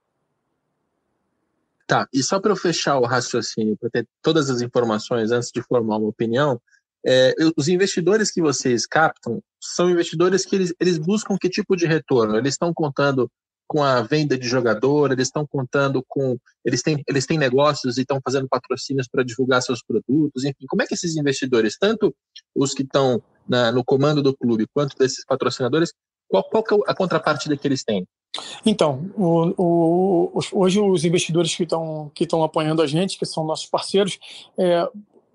Tá, e só para eu fechar o raciocínio, para ter todas as informações antes de formar uma opinião, é, os investidores que vocês captam são investidores que eles, eles buscam que tipo de retorno? Eles estão contando com a venda de jogador, eles estão contando com. Eles têm, eles têm negócios e estão fazendo patrocínios para divulgar seus produtos, enfim. Como é que esses investidores, tanto os que estão no comando do clube, quanto desses patrocinadores, qual, qual é a contrapartida que eles têm? Então, o, o, hoje os investidores que estão que apoiando a gente, que são nossos parceiros, é,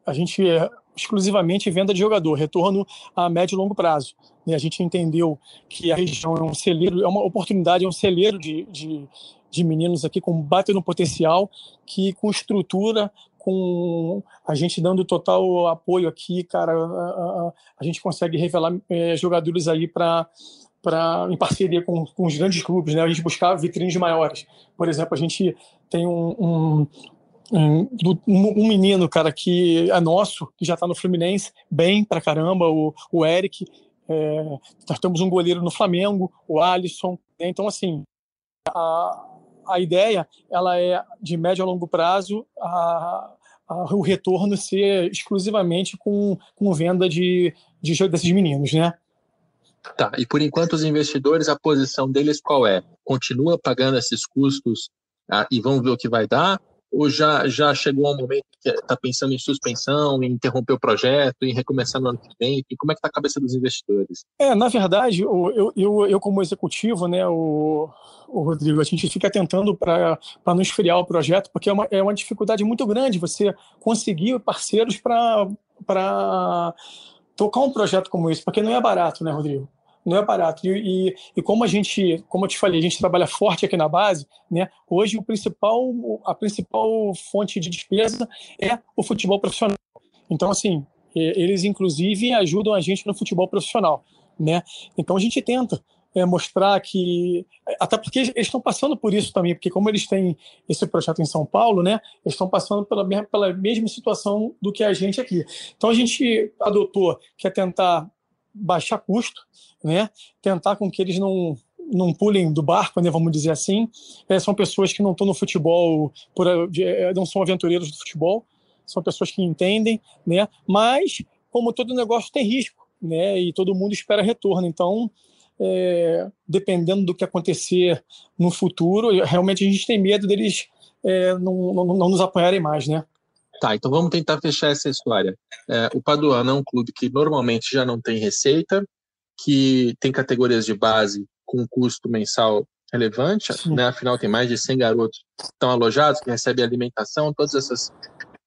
a gente é exclusivamente venda de jogador, retorno a médio e longo prazo. E a gente entendeu que a região é um celeiro, é uma oportunidade, é um celeiro de, de, de meninos aqui com bate no potencial, que com estrutura, com a gente dando total apoio aqui, cara, a, a, a gente consegue revelar é, jogadores aí para em parceria com, com, os grandes clubes, né? A gente buscar vitrines maiores. Por exemplo, a gente tem um, um, um, um menino, cara, que é nosso, que já está no Fluminense, bem pra caramba, o, o Eric. É, nós temos um goleiro no Flamengo, o Alisson. Né? Então, assim, a, a ideia ela é de médio a longo prazo a, a, o retorno ser exclusivamente com, com venda de, de desses meninos, né? Tá, e por enquanto os investidores, a posição deles qual é? Continua pagando esses custos ah, e vão ver o que vai dar? Ou já, já chegou um momento que está pensando em suspensão, em interromper o projeto, em recomeçar no ano que vem? E como é que está a cabeça dos investidores? É, na verdade, eu, eu, eu como executivo, né, o, o Rodrigo, a gente fica tentando para não esfriar o projeto, porque é uma, é uma dificuldade muito grande você conseguir parceiros para tocar um projeto como esse, porque não é barato, né, Rodrigo? Não é barato. E, e, e, como a gente, como eu te falei, a gente trabalha forte aqui na base, né? Hoje o principal, a principal fonte de despesa é o futebol profissional. Então, assim, eles inclusive ajudam a gente no futebol profissional, né? Então a gente tenta é, mostrar que até porque eles estão passando por isso também, porque como eles têm esse projeto em São Paulo, né, eles estão passando pela mesma, pela mesma situação do que a gente aqui. Então a gente adotou que é tentar baixar custo, né, tentar com que eles não não pulem do barco, né, vamos dizer assim. É, são pessoas que não estão no futebol, por, é, não são aventureiros do futebol, são pessoas que entendem, né, mas como todo negócio tem risco, né, e todo mundo espera retorno. Então é, dependendo do que acontecer no futuro, realmente a gente tem medo deles é, não, não, não, nos apoiarem mais, né? Tá, então vamos tentar fechar essa história. É, o Paduano é um clube que normalmente já não tem receita, que tem categorias de base com custo mensal relevante, né? afinal tem mais de 100 garotos que estão alojados, que recebem alimentação, todas essas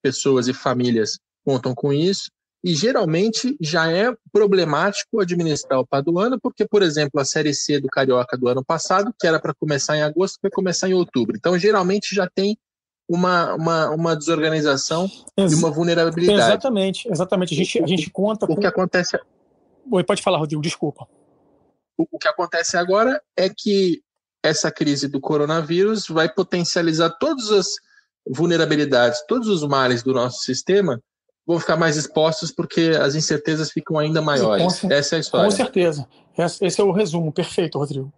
pessoas e famílias contam com isso. E geralmente já é problemático administrar o Paduano, porque, por exemplo, a Série C do Carioca do ano passado, que era para começar em agosto, vai começar em outubro. Então, geralmente já tem uma, uma, uma desorganização Ex e uma vulnerabilidade. Exatamente, exatamente. A gente, a gente conta. O com... que acontece. Oi, pode falar, Rodrigo, desculpa. O, o que acontece agora é que essa crise do coronavírus vai potencializar todas as vulnerabilidades, todos os males do nosso sistema vão ficar mais expostos porque as incertezas ficam ainda maiores. Essa é a história. Com certeza. Esse é o resumo, perfeito, Rodrigo.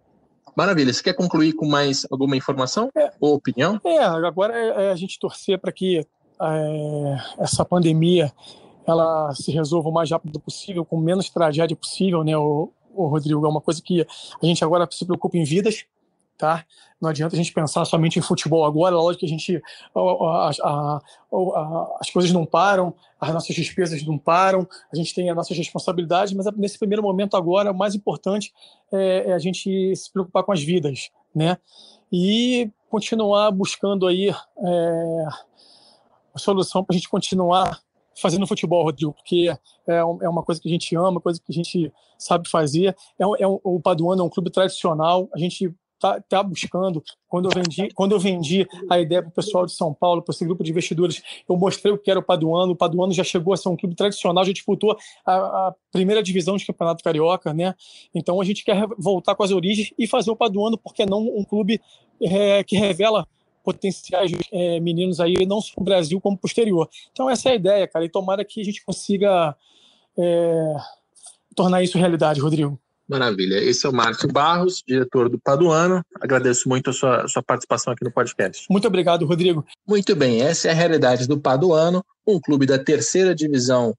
Maravilha. Você quer concluir com mais alguma informação é, ou opinião? É, agora é, é a gente torcer para que é, essa pandemia ela se resolva o mais rápido possível, com menos tragédia possível, né, o, o Rodrigo? É uma coisa que a gente agora se preocupa em vidas, tá? Não adianta a gente pensar somente em futebol agora, lógico que a gente a, a, a, as coisas não param, as nossas despesas não param, a gente tem as nossas responsabilidades, mas nesse primeiro momento agora o mais importante é, é a gente se preocupar com as vidas, né? E continuar buscando aí é, a solução para a gente continuar fazendo futebol, Rodrigo, porque é, é uma coisa que a gente ama, coisa que a gente sabe fazer. É, é o Paduano é um clube tradicional, a gente tá, tá buscando. Quando eu vendi, quando eu vendi a ideia para o pessoal de São Paulo, para esse grupo de investidores, eu mostrei o que era o Paduano. O Paduano já chegou a ser um clube tradicional, já disputou a, a primeira divisão de campeonato carioca, né? Então a gente quer voltar com as origens e fazer o Paduano, porque não um clube é, que revela potenciais é, meninos aí, não só no Brasil, como posterior. Então, essa é a ideia, cara, e tomara que a gente consiga é, tornar isso realidade, Rodrigo. Maravilha. Esse é o Márcio Barros, diretor do Paduano. Agradeço muito a sua, a sua participação aqui no podcast. Muito obrigado, Rodrigo. Muito bem, essa é a realidade do Paduano, um clube da terceira divisão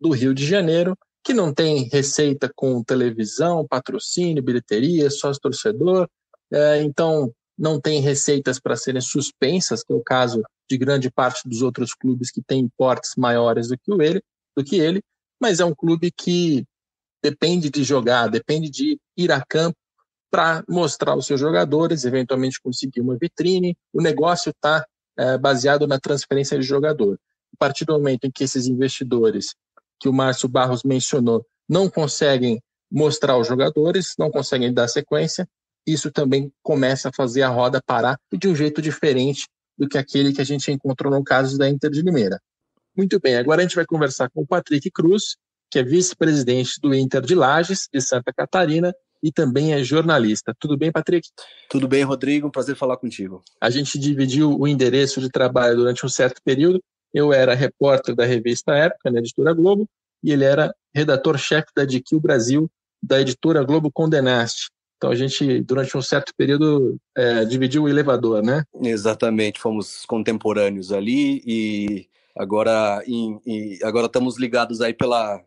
do Rio de Janeiro, que não tem receita com televisão, patrocínio, bilheteria, sócio torcedor. É, então, não tem receitas para serem suspensas, que é o caso de grande parte dos outros clubes que têm portes maiores do que ele, do que ele, mas é um clube que depende de jogar, depende de ir a campo para mostrar os seus jogadores, eventualmente conseguir uma vitrine. O negócio está é, baseado na transferência de jogador. A partir do momento em que esses investidores, que o Márcio Barros mencionou, não conseguem mostrar os jogadores, não conseguem dar sequência, isso também começa a fazer a roda parar de um jeito diferente do que aquele que a gente encontrou no caso da Inter de Limeira. Muito bem, agora a gente vai conversar com o Patrick Cruz, que é vice-presidente do Inter de Lages, de Santa Catarina, e também é jornalista. Tudo bem, Patrick? Tudo bem, Rodrigo. Um prazer falar contigo. A gente dividiu o endereço de trabalho durante um certo período. Eu era repórter da revista Época, na editora Globo, e ele era redator-chefe da DQ Brasil, da editora Globo Condenaste. Então a gente, durante um certo período, é, dividiu o elevador, né? Exatamente, fomos contemporâneos ali e agora, em, em, agora estamos ligados aí pela,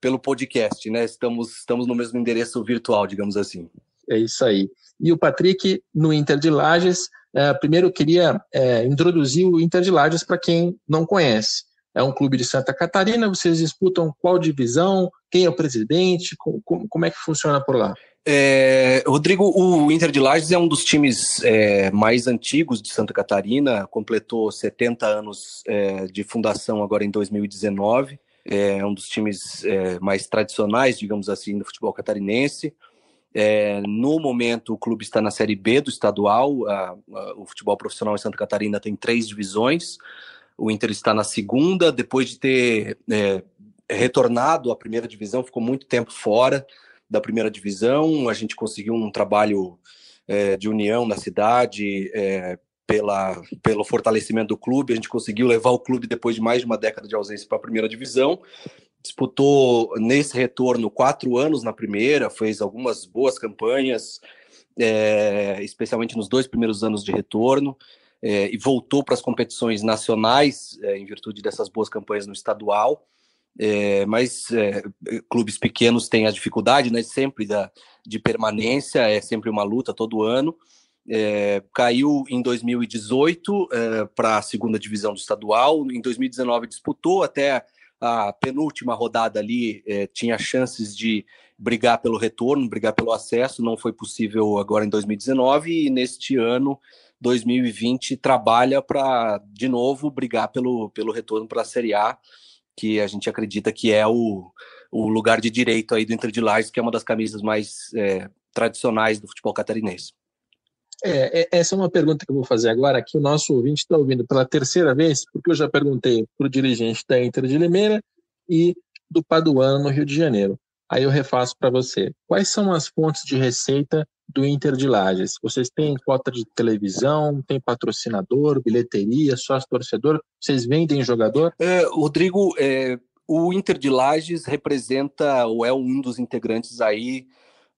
pelo podcast, né? Estamos, estamos no mesmo endereço virtual, digamos assim. É isso aí. E o Patrick, no Inter de Lages, é, primeiro eu queria é, introduzir o Inter de Lages para quem não conhece. É um clube de Santa Catarina, vocês disputam qual divisão, quem é o presidente, como, como é que funciona por lá? É, Rodrigo, o Inter de Lages é um dos times é, mais antigos de Santa Catarina, completou 70 anos é, de fundação agora em 2019 é um dos times é, mais tradicionais, digamos assim, do futebol catarinense. É, no momento, o clube está na Série B do estadual. A, a, o futebol profissional em Santa Catarina tem três divisões. O Inter está na segunda, depois de ter é, retornado à primeira divisão, ficou muito tempo fora da primeira divisão. A gente conseguiu um trabalho é, de união na cidade, é, pela, pelo fortalecimento do clube. A gente conseguiu levar o clube depois de mais de uma década de ausência para a primeira divisão. Disputou nesse retorno quatro anos na primeira, fez algumas boas campanhas, é, especialmente nos dois primeiros anos de retorno. É, e voltou para as competições nacionais é, em virtude dessas boas campanhas no estadual. É, mas é, clubes pequenos têm a dificuldade, né, sempre da, de permanência, é sempre uma luta todo ano. É, caiu em 2018 é, para a segunda divisão do estadual. Em 2019 disputou até a penúltima rodada ali, é, tinha chances de brigar pelo retorno, brigar pelo acesso. Não foi possível agora em 2019 e neste ano, 2020, trabalha para de novo brigar pelo, pelo retorno para a Série A, que a gente acredita que é o, o lugar de direito aí do Inter de Lages, que é uma das camisas mais é, tradicionais do futebol catarinense. É, é, essa é uma pergunta que eu vou fazer agora, que o nosso ouvinte está ouvindo pela terceira vez, porque eu já perguntei para o dirigente da Inter de Limeira e do Paduano, no Rio de Janeiro. Aí eu refaço para você. Quais são as fontes de receita do Inter de Lages? Vocês têm cota de televisão, tem patrocinador, bilheteria, sócio-torcedor? Vocês vendem jogador? É, Rodrigo, é, o Inter de Lages representa ou é um dos integrantes aí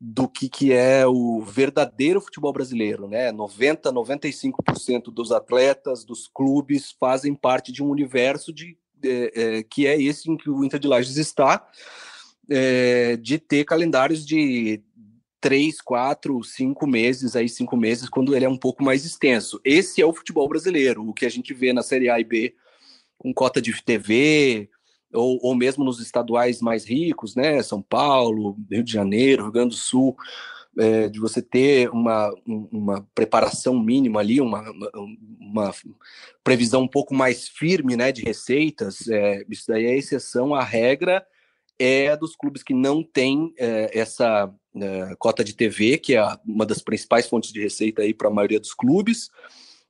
do que, que é o verdadeiro futebol brasileiro, né? 90, 95% dos atletas, dos clubes fazem parte de um universo de, é, é, que é esse em que o Inter de Lages está, é, de ter calendários de três, quatro, cinco meses, aí cinco meses, quando ele é um pouco mais extenso. Esse é o futebol brasileiro, o que a gente vê na Série A e B, com cota de TV, ou, ou mesmo nos estaduais mais ricos, né? São Paulo, Rio de Janeiro, Rio Grande do Sul, é, de você ter uma, uma preparação mínima ali, uma, uma previsão um pouco mais firme né, de receitas, é, isso daí é exceção, a regra é dos clubes que não têm é, essa é, cota de TV, que é uma das principais fontes de receita para a maioria dos clubes.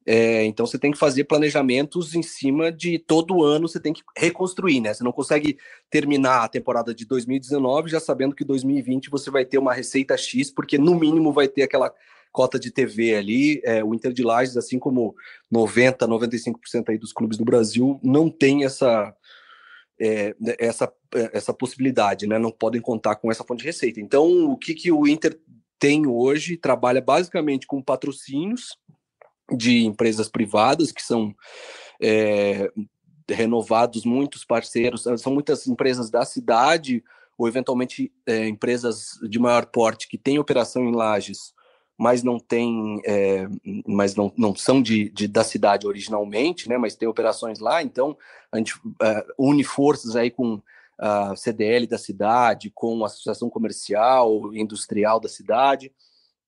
É, então você tem que fazer planejamentos em cima de todo ano, você tem que reconstruir, né? Você não consegue terminar a temporada de 2019 já sabendo que 2020 você vai ter uma receita X, porque no mínimo vai ter aquela cota de TV ali. É, o Inter de Lages, assim como 90, 95% aí dos clubes do Brasil, não tem essa é, essa, essa possibilidade, né? Não podem contar com essa fonte de receita. Então, o que, que o Inter tem hoje? Trabalha basicamente com patrocínios de empresas privadas que são é, renovados, muitos parceiros, são muitas empresas da cidade ou eventualmente é, empresas de maior porte que têm operação em lajes, mas não tem, é, mas não, não são de, de, da cidade originalmente, né? Mas tem operações lá, então a gente é, une forças aí com a CDL da cidade, com a Associação Comercial Industrial da cidade,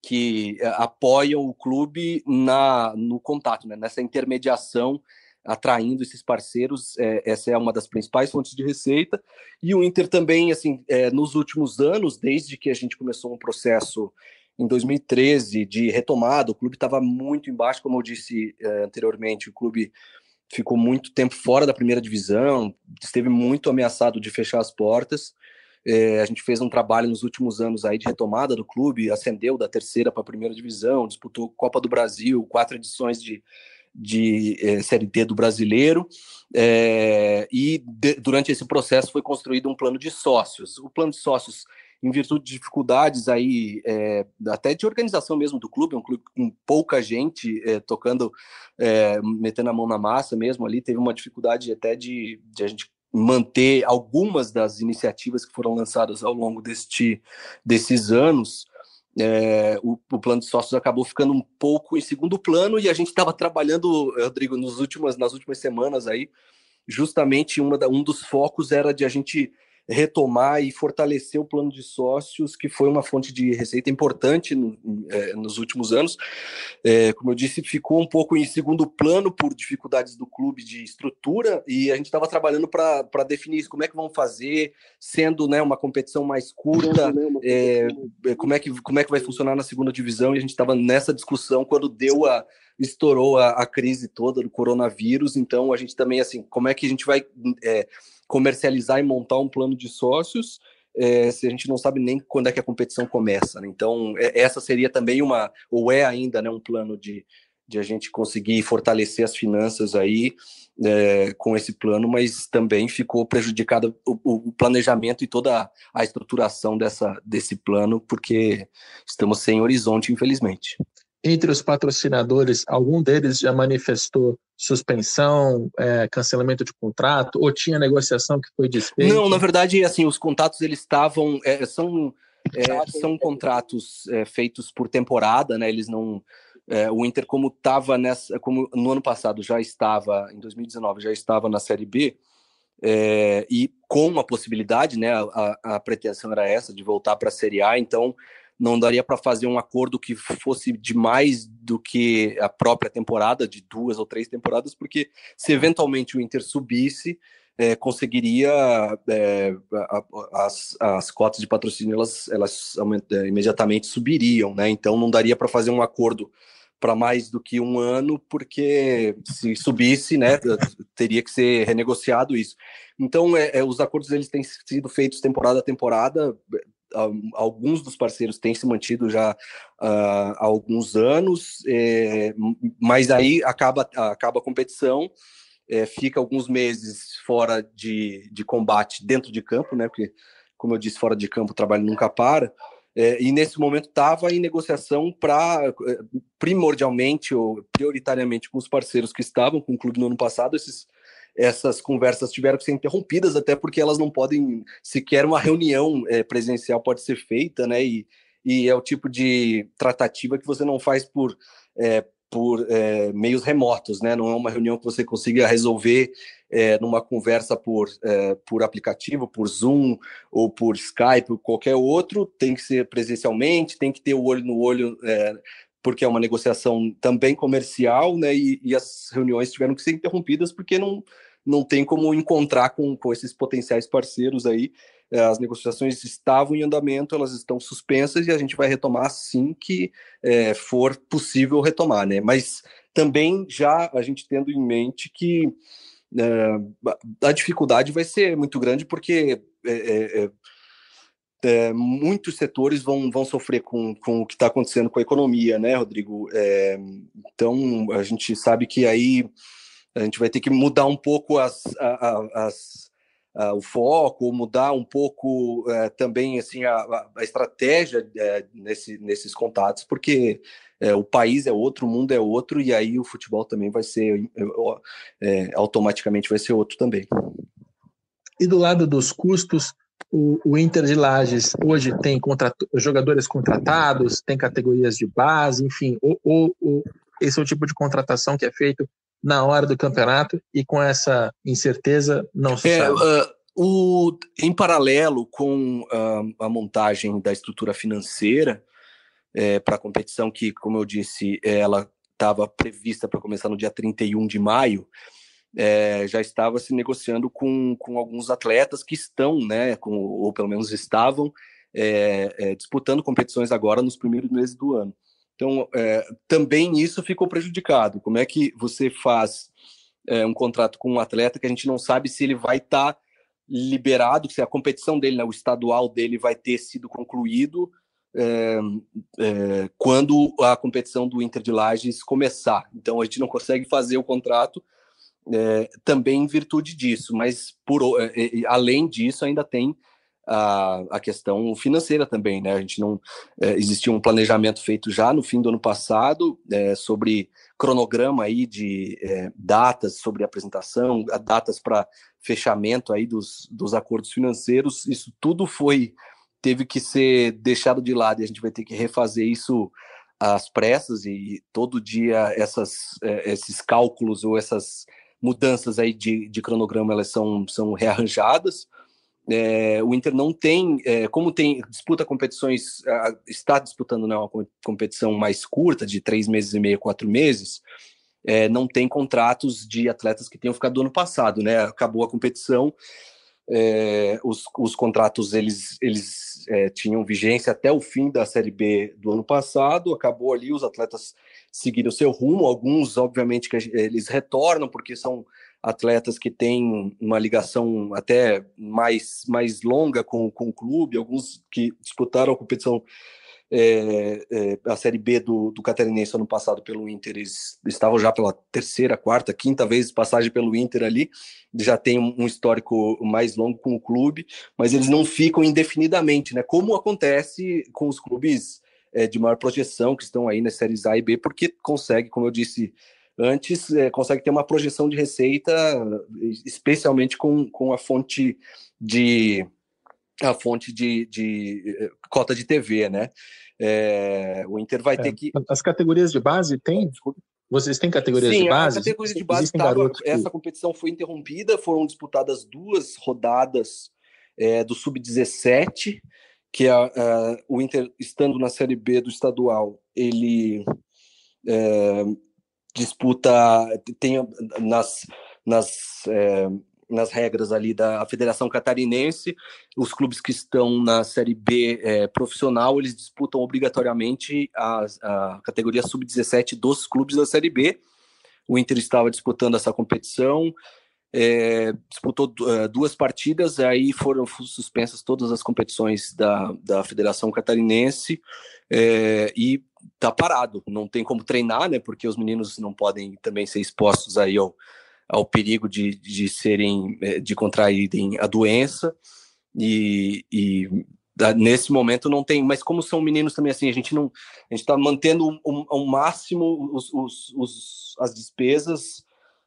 que eh, apoiam o clube na, no contato, né, nessa intermediação, atraindo esses parceiros. É, essa é uma das principais fontes de receita. E o Inter também, assim, é, nos últimos anos, desde que a gente começou um processo em 2013 de retomada, o clube estava muito embaixo, como eu disse é, anteriormente, o clube ficou muito tempo fora da primeira divisão, esteve muito ameaçado de fechar as portas. É, a gente fez um trabalho nos últimos anos aí de retomada do clube, ascendeu da terceira para a primeira divisão, disputou Copa do Brasil, quatro edições de, de é, Série D do Brasileiro, é, e de, durante esse processo foi construído um plano de sócios. O plano de sócios, em virtude de dificuldades aí, é, até de organização mesmo do clube, um clube com pouca gente é, tocando, é, metendo a mão na massa mesmo ali, teve uma dificuldade até de, de a gente manter algumas das iniciativas que foram lançadas ao longo deste, desses anos, é, o, o, plano de sócios acabou ficando um pouco em segundo plano e a gente estava trabalhando, Rodrigo, nos últimas, nas últimas semanas aí, justamente uma da, um dos focos era de a gente retomar e fortalecer o plano de sócios, que foi uma fonte de receita importante no, é, nos últimos anos. É, como eu disse, ficou um pouco em segundo plano por dificuldades do clube de estrutura, e a gente estava trabalhando para definir isso, como é que vão fazer, sendo né, uma competição mais curta, é, é, como, é que, como é que vai funcionar na segunda divisão, e a gente estava nessa discussão quando deu a estourou a, a, crise toda do coronavírus, então a gente também, assim, como é que a gente vai é, comercializar e montar um plano de sócios é, se a gente não sabe nem quando é que a competição começa. Né? Então, é, essa seria também uma, ou é ainda, né, um plano de, de a gente conseguir fortalecer as finanças aí é, com esse plano, mas também ficou prejudicado o, o, planejamento e toda a estruturação dessa, desse plano, porque estamos sem horizonte, infelizmente entre os patrocinadores, algum deles já manifestou suspensão, é, cancelamento de contrato, ou tinha negociação que foi desfeita? Não, na verdade, assim, os contatos eles estavam, é, são, é, são contratos é, feitos por temporada, né? Eles não, é, o Inter como estava nessa, como no ano passado já estava, em 2019 já estava na Série B. É, e com a possibilidade, né, a, a pretensão era essa de voltar para a Série A, então não daria para fazer um acordo que fosse de mais do que a própria temporada, de duas ou três temporadas, porque se eventualmente o Inter subisse, é, conseguiria é, as, as cotas de patrocínio elas, elas é, imediatamente subiriam, né? Então não daria para fazer um acordo para mais do que um ano, porque se subisse, né, teria que ser renegociado isso. Então, é, é, os acordos eles têm sido feitos temporada a temporada, alguns dos parceiros têm se mantido já uh, há alguns anos, é, mas aí acaba, acaba a competição, é, fica alguns meses fora de, de combate dentro de campo, né? Porque, como eu disse, fora de campo o trabalho nunca para. é, e nesse momento estava em negociação para, é, primordialmente ou prioritariamente com os parceiros que estavam com o clube no ano passado, esses, essas conversas tiveram que ser interrompidas, até porque elas não podem, sequer uma reunião é, presencial pode ser feita, né? E, e é o tipo de tratativa que você não faz por, é, por é, meios remotos, né? Não é uma reunião que você consiga resolver é, numa conversa por, por aplicativo, por Zoom ou por Skype ou qualquer outro, tem que ser presencialmente, tem que ter o olho no olho, porque é uma negociação também comercial, né? E, e, as reuniões tiveram que ser interrompidas porque não, não tem como encontrar com, com esses potenciais parceiros aí. É, as negociações estavam em andamento, elas estão suspensas e a gente vai retomar assim que é, for possível retomar, né? Mas também já a gente tendo em mente que é, a dificuldade vai ser muito grande porque é, é, é, é muitos setores vão, vão sofrer com, com o que está acontecendo com a economia, né, Rodrigo? É, então, a gente sabe que aí a gente vai ter que mudar um pouco as, as, o foco, mudar um pouco também assim, a, a estratégia nesse, nesses contatos, porque é, o país é outro, o mundo é outro, e aí o futebol também vai ser, é, automaticamente vai ser outro também. E do lado dos custos, o, o Inter de Lages hoje tem jogadores contratados, tem categorias de base, enfim, ou, ou, ou, esse é o tipo de contratação que é feito na hora do campeonato e com essa incerteza não se é, sabe. Uh, o, em paralelo com uh, a montagem da estrutura financeira, é, para a competição, que, como eu disse, ela estava prevista para começar no dia 31 de maio, é, já estava se negociando com, com alguns atletas que estão, né, com, ou pelo menos estavam, é, é, disputando competições agora nos primeiros meses do ano. Então, é, também isso ficou prejudicado. Como é que você faz é, um contrato com um atleta que a gente não sabe se ele vai estar tá liberado, se a competição dele, né, o estadual dele vai ter sido concluído é, é, quando a competição do Inter de Lages começar. Então a gente não consegue fazer o contrato é, também em virtude disso, mas por, além disso ainda tem a, a questão financeira também, né? A gente não existia um planejamento feito já no fim do ano passado sobre cronograma aí de datas sobre apresentação, datas para fechamento aí dos, dos acordos financeiros. Isso tudo foi teve que ser deixado de lado e a gente vai ter que refazer isso às pressas e todo dia essas, é, esses cálculos ou essas mudanças aí de, de cronograma elas são, são rearranjadas. É, o Inter não tem, é, como tem disputa competições, está disputando né, uma competição mais curta, de três meses e meio, quatro meses, é, não tem contratos de atletas que tenham ficado do ano passado, né? Acabou a competição, é, os, os contratos eles, eles é, tinham vigência até o fim da Série B do ano passado, acabou ali, os atletas seguiram seu rumo, alguns, obviamente, que eles retornam, porque são atletas que têm uma ligação até mais, mais longa com, com o clube, alguns que disputaram a competição é, é, a Série B do, do Catarinense ano passado pelo Inter, eles estavam já pela terceira, quarta, quinta vez passagem pelo Inter ali, já tem um histórico mais longo com o clube, mas eles não ficam indefinidamente, né? Como acontece com os clubes é, de maior projeção que estão aí nas séries A e B, porque consegue, como eu disse antes, é, consegue ter uma projeção de receita, especialmente com, com a fonte de a fonte de, de eh, cota de TV, né? É, o Inter vai é, ter que. As categorias de base tem? Vocês têm categorias Sim, de base? Sim, categorias de base tava, essa competição foi interrompida, foram disputadas duas rodadas é, do Sub-17, que a, a, o Inter, estando na Série B do estadual, ele é, disputa, tem nas, nas é, nas regras ali da Federação Catarinense, os clubes que estão na Série B é, profissional, eles disputam obrigatoriamente a, a categoria sub-17 dos clubes da Série B. O Inter estava disputando essa competição, é, disputou é, duas partidas, aí foram suspensas todas as competições da, da Federação Catarinense é, e tá parado, não tem como treinar, né? Porque os meninos não podem também ser expostos aí ao, ao perigo de, de serem, eh, de contraírem a doença, e, e nesse momento não tem, mas como são meninos também assim, a gente não, a gente está mantendo ao máximo os, os, os, as despesas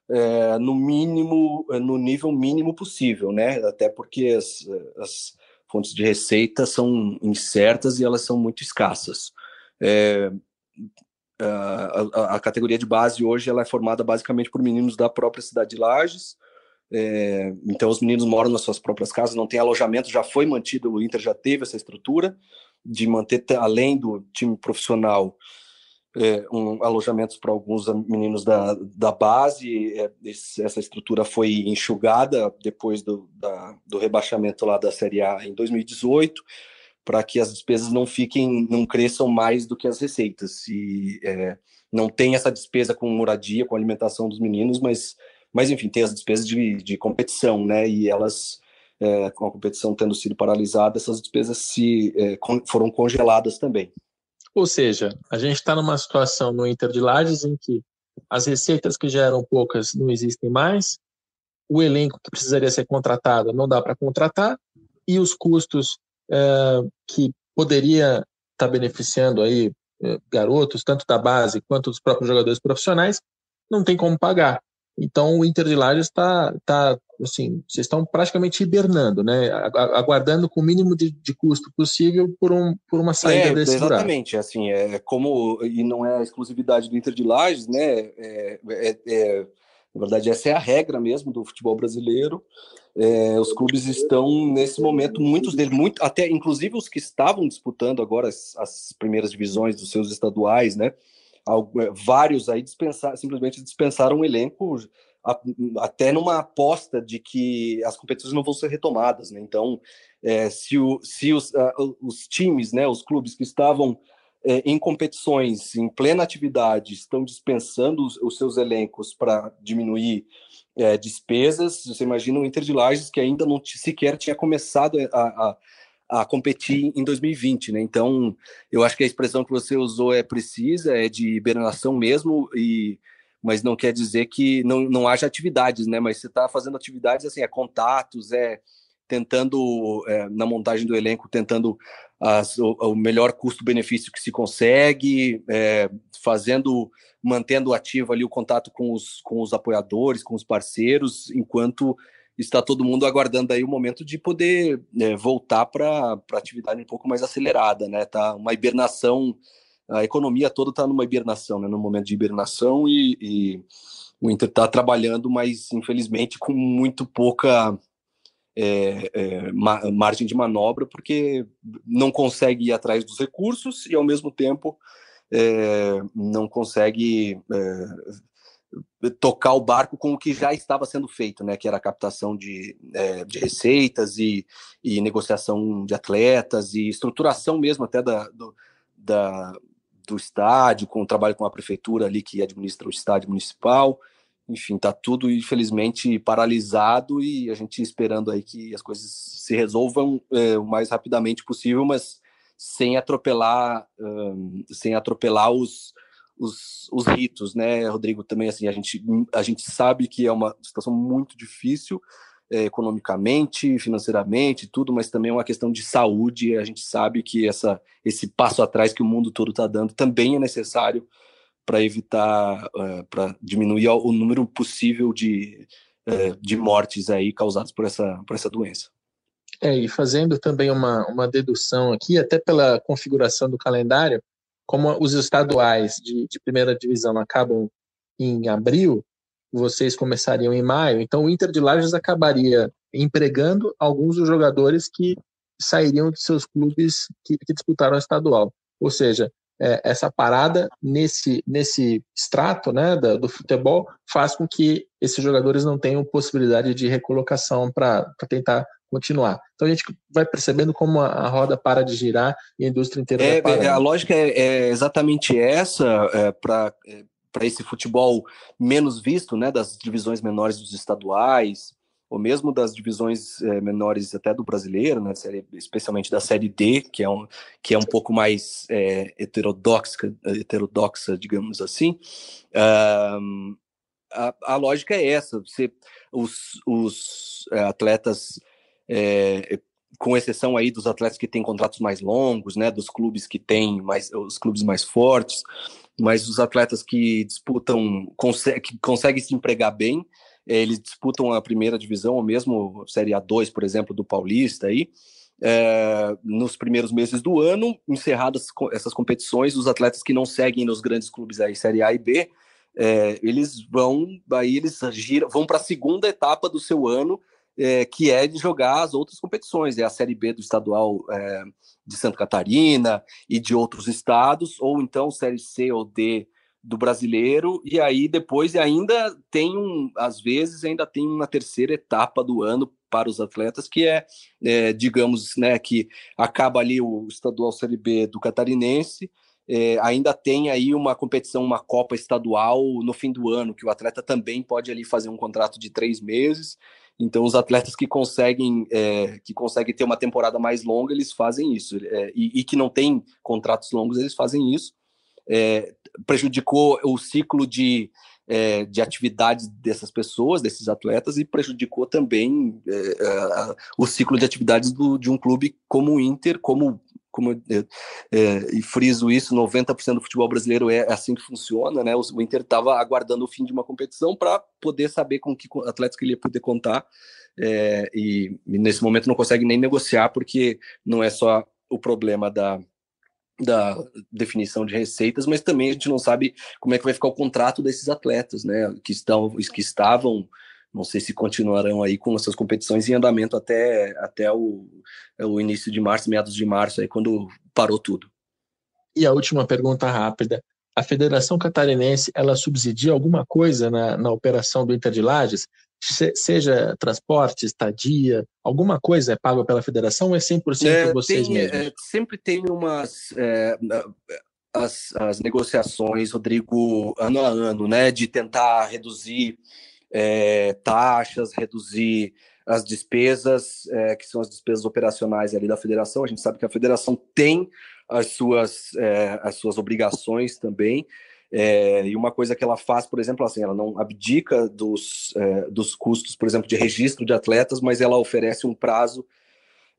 é, no mínimo, no nível mínimo possível, né? Até porque as, as fontes de receita são incertas e elas são muito escassas. É, a, a, categoria de base hoje ela é formada basicamente por meninos da própria cidade de Lages, é, então, os meninos moram nas suas próprias casas, não tem alojamento, já foi mantido, o Inter já teve essa estrutura de manter, além do time profissional, é, um, alojamentos para alguns meninos da, da base. É, esse, essa estrutura foi enxugada depois do, da, do rebaixamento lá da Série A em 2018, para que as despesas não fiquem, não cresçam mais do que as receitas. E é, não tem essa despesa com moradia, com alimentação dos meninos, mas mas, enfim, tem as despesas de, de competição, né? E elas, é, com a competição tendo sido paralisada, essas despesas se é, foram congeladas também. Ou seja, a gente está numa situação no Inter de Lages em que as receitas que já eram poucas não existem mais, o elenco que precisaria ser contratado não dá para contratar, e os custos é, que poderia estar tá beneficiando aí é, garotos, tanto da base quanto dos próprios jogadores profissionais, não tem como pagar. Então o Inter de Lages está, tá, assim, vocês estão praticamente hibernando, né? Aguardando com o mínimo de, de custo possível por, um, por uma saída é, desse Exatamente, buraco. assim, é como e não é a exclusividade do Inter de Lages, né? É, é, é, na verdade, essa é a regra mesmo do futebol brasileiro. É, os clubes estão nesse momento, muitos deles, muito, até inclusive os que estavam disputando agora as, as primeiras divisões dos seus estaduais, né? É, vários aí dispensar, simplesmente dispensaram o elenco até numa aposta de que as competições não vão ser retomadas, né? Então, é, se, o, se os, uh, os, times, né, os clubes que estavam é, em competições em plena atividade estão dispensando os, os seus elencos para diminuir é, despesas, você imagina o Inter de Lages que ainda não sequer tinha começado a, a a competir em 2020, né? Então, eu acho que a expressão que você usou é precisa, é de hibernação mesmo, e mas não quer dizer que não, não haja atividades, né? Mas você está fazendo atividades assim, é contatos, é tentando é, na montagem do elenco, tentando as, o, o, melhor custo-benefício que se consegue, é, fazendo, mantendo ativo ali o contato com os, com os apoiadores, com os parceiros, enquanto está todo mundo aguardando aí o momento de poder é, voltar para a atividade um pouco mais acelerada, né? Tá uma hibernação, a economia toda está numa hibernação, né? No momento de hibernação e, e o Inter está trabalhando, mas infelizmente com muito pouca é, é, ma margem de manobra, porque não consegue ir atrás dos recursos e ao mesmo tempo é, não consegue é, tocar o barco com o que já estava sendo feito, né, que era a captação de, é, de receitas e, e, negociação de atletas e estruturação mesmo até da, do, da, do estádio, com o trabalho com a prefeitura ali que administra o estádio municipal. Enfim, está tudo infelizmente paralisado e a gente esperando aí que as coisas se resolvam é, o mais rapidamente possível, mas sem atropelar, um, sem atropelar os, os, os ritos, né, Rodrigo? Também assim, a gente, a gente sabe que é uma situação muito difícil é, economicamente, financeiramente, tudo, mas também é uma questão de saúde. A gente sabe que essa, esse passo atrás que o mundo todo está dando também é necessário para evitar, uh, para diminuir o número possível de, uh, de mortes aí causadas por essa, por essa doença. É, e fazendo também uma, uma dedução aqui, até pela configuração do calendário, como os estaduais de, de primeira divisão acabam em abril, vocês começariam em maio, então o Inter de Lages acabaria empregando alguns dos jogadores que sairiam de seus clubes que, que disputaram o estadual. Ou seja, é, essa parada nesse, nesse extrato né, da, do futebol faz com que esses jogadores não tenham possibilidade de recolocação para tentar continuar. Então a gente vai percebendo como a, a roda para de girar e a indústria inteira é, vai A lógica é, é exatamente essa é, para é, para esse futebol menos visto, né, das divisões menores dos estaduais, ou mesmo das divisões é, menores até do brasileiro, né, especialmente da série D, que é um, que é um pouco mais é, heterodoxa, heterodoxa, digamos assim. Um, a, a, lógica é essa: você, os, os é, atletas é, com exceção aí dos atletas que têm contratos mais longos, né, dos clubes que têm mais os clubes mais fortes, mas os atletas que disputam, consegue, que conseguem se empregar bem, eles disputam a primeira divisão, ou mesmo Série A2, por exemplo, do Paulista aí, é, nos primeiros meses do ano, encerradas essas competições, os atletas que não seguem nos grandes clubes aí, Série A e B, é, eles vão, aí eles giram, vão para a segunda etapa do seu ano, é, que é de jogar as outras competições, é a Série B do estadual é, de Santa Catarina e de outros estados, ou então Série C ou D do brasileiro, e aí depois ainda tem um, às vezes ainda tem uma terceira etapa do ano para os atletas, que é, é digamos, né, que acaba ali o estadual Série B do catarinense, é, ainda tem aí uma competição, uma Copa estadual no fim do ano, que o atleta também pode ali fazer um contrato de três meses. Então, os atletas que conseguem é, que conseguem ter uma temporada mais longa, eles fazem isso. É, e, e, que não tem contratos longos, eles fazem isso. É, prejudicou o ciclo de, é, de atividades dessas pessoas, desses atletas, e prejudicou também é, o ciclo de atividades do, de um clube como o Inter, como como eu, é, e friso isso, 90% do futebol brasileiro é assim que funciona, né? O, o Inter estava aguardando o fim de uma competição para poder saber com que atletas que ele ia poder contar, é, e, e, nesse momento não consegue nem negociar, porque não é só o problema da, da definição de receitas, mas também a gente não sabe como é que vai ficar o contrato desses atletas, né? Que, estão, que estavam não sei se continuarão aí com essas competições em andamento até, até o, o início de março, meados de março, aí quando parou tudo. E a última pergunta rápida. A Federação Catarinense, ela subsidia alguma coisa na, na operação do Inter de Lages? Se, seja transporte, estadia, alguma coisa é paga pela federação ou é 100% é, vocês tem, mesmos? É, sempre tem umas... É, as, as negociações, Rodrigo, ano a ano, né, de tentar reduzir é, taxas, reduzir as despesas, é, que são as despesas operacionais ali da federação. A gente sabe que a federação tem as suas, é, as suas obrigações também. É, e uma coisa que ela faz, por exemplo, assim, ela não abdica dos, é, dos custos, por exemplo, de registro de atletas, mas ela oferece um prazo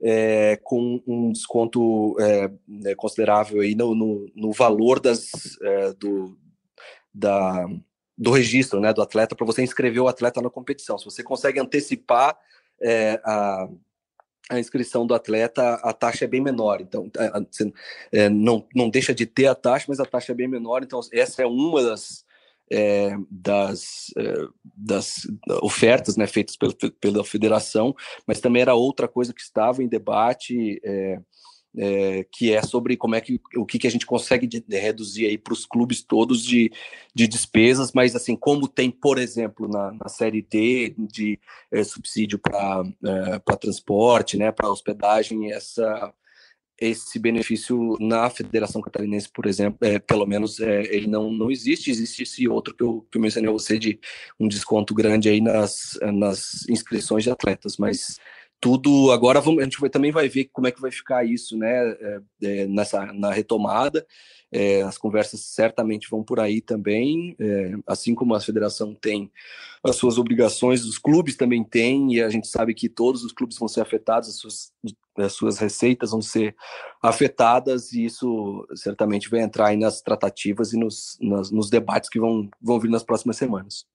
é, com um desconto é, né, considerável aí no, no, no valor das, é, do, da, do registro né, do atleta para você inscrever o atleta na competição. Se você consegue antecipar é, a, a inscrição do atleta, a taxa é bem menor. Então, você, é, não, não deixa de ter a taxa, mas a taxa é bem menor. Então, essa é uma das, é, das, é, das ofertas né, feitas pela, pela federação, mas também era outra coisa que estava em debate. É, é, que é sobre como é que o que, que a gente consegue de, de reduzir aí para os clubes todos de, de despesas, mas assim como tem, por exemplo, na, na série D de é, subsídio para é, para transporte, né, para hospedagem, essa esse benefício na Federação Catarinense, por exemplo, é, pelo menos é, ele não, não existe, existe esse outro que eu, que eu mencionei a você de um desconto grande aí nas, nas inscrições de atletas, mas tudo agora vamos, a gente vai, também vai ver como é que vai ficar isso né é, é, nessa na retomada. É, as conversas certamente vão por aí também é, assim como a federação tem as suas obrigações os clubes também têm e a gente sabe que todos os clubes vão ser afetados as suas, as suas receitas vão ser afetadas e isso certamente vai entrar aí nas tratativas e nos, nas, nos debates que vão, vão vir nas próximas semanas.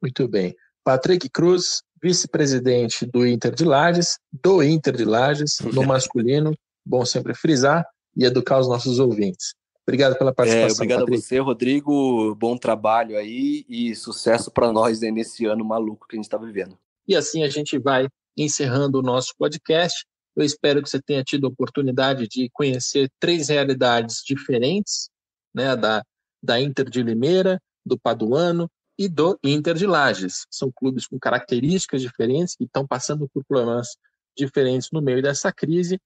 Muito bem. Patrick Cruz vice-presidente do Inter de Lages, do Inter de Lages, no masculino, bom sempre frisar e educar os nossos ouvintes. Obrigado pela participação. É, obrigado Patrick. a você, Rodrigo. Bom trabalho aí e sucesso para nós nesse ano maluco que a gente está vivendo. E assim a gente vai encerrando o nosso podcast. Eu espero que você tenha tido a oportunidade de conhecer três realidades diferentes, né, da, da Inter de Limeira, do Paduano e do Inter de Lages. São clubes com características diferentes que estão passando por problemas diferentes no meio dessa crise,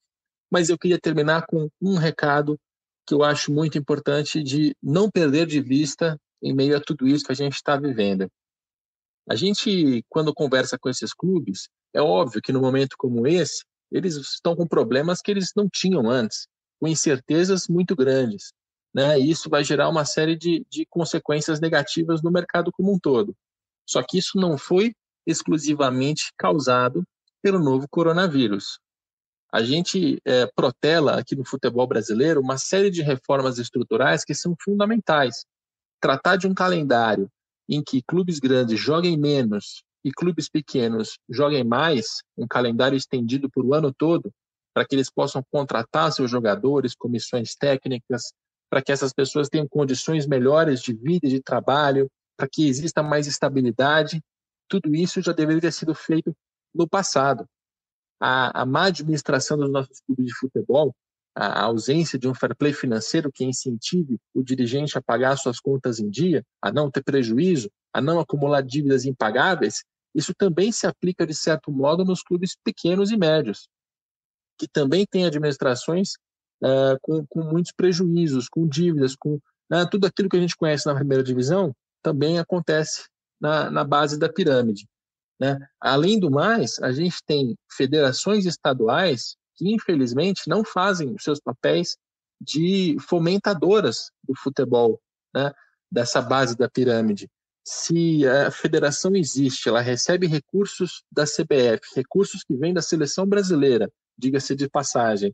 mas eu queria terminar com um recado que eu acho muito importante de não perder de vista em meio a tudo isso que a gente está vivendo. A gente, quando conversa com esses clubes, é óbvio que no momento como esse, eles estão com problemas que eles não tinham antes, com incertezas muito grandes né? E isso vai gerar uma série de, de consequências negativas no mercado como um todo. Só que isso não foi exclusivamente causado pelo novo coronavírus. a gente é, protela aqui no futebol brasileiro uma série de reformas estruturais que são fundamentais. Tratar de um calendário em que clubes grandes joguem menos e clubes pequenos joguem mais, um calendário estendido por o ano todo, para que eles possam contratar seus jogadores, comissões técnicas, para que essas pessoas tenham condições melhores de vida de trabalho, para que exista mais estabilidade. Tudo isso já deveria ter sido feito no passado a, a má administração dos nossos clubes de futebol, a, a ausência de um fair play financeiro que incentive o dirigente a pagar suas contas em dia, a não ter prejuízo, a não acumular dívidas impagáveis, isso também se aplica, de certo modo, nos clubes pequenos e médios, que também têm administrações uh, com, com, muitos prejuízos, com dívidas, com uh, tudo aquilo que a gente conhece na primeira divisão, também acontece na, na base da pirâmide. Né? Além do mais, a gente tem federações estaduais que, infelizmente, não fazem os seus papéis de fomentadoras do futebol, né? dessa base da pirâmide. Se a federação existe, ela recebe recursos da CBF, recursos que vêm da seleção brasileira, diga-se de passagem,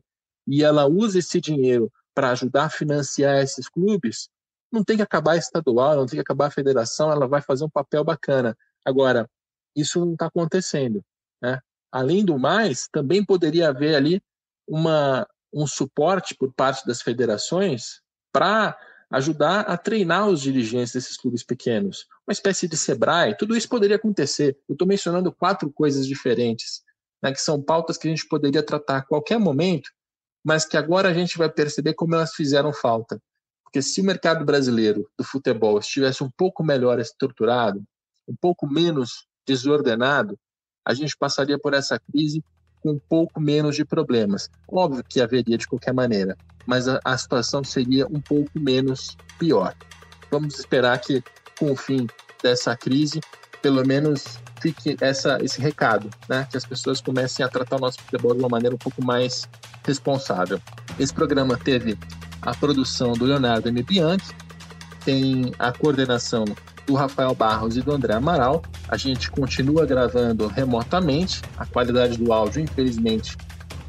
e ela usa esse dinheiro para ajudar a financiar esses clubes, não tem que acabar estadual, não tem que acabar a federação, ela vai fazer um papel bacana. Agora, isso não está acontecendo. Né? Além do mais, também poderia haver ali uma, um suporte por parte das federações para ajudar a treinar os dirigentes desses clubes pequenos. Uma espécie de SEBRAE, tudo isso poderia acontecer. Eu estou mencionando quatro coisas diferentes, né, que são pautas que a gente poderia tratar a qualquer momento, mas que agora a gente vai perceber como elas fizeram falta. Porque se o mercado brasileiro do futebol estivesse um pouco melhor estruturado, um pouco menos desordenado, a gente passaria por essa crise com um pouco menos de problemas. Óbvio que haveria de qualquer maneira, mas a, a situação seria um pouco menos pior. Vamos esperar que, com o fim dessa crise, pelo menos fique essa, esse recado, né? que as pessoas comecem a tratar o nosso futebol de uma maneira um pouco mais responsável. Esse programa teve a produção do Leonardo M. Bianchi, tem a coordenação do Rafael Barros e do André Amaral. A gente continua gravando remotamente, a qualidade do áudio, infelizmente,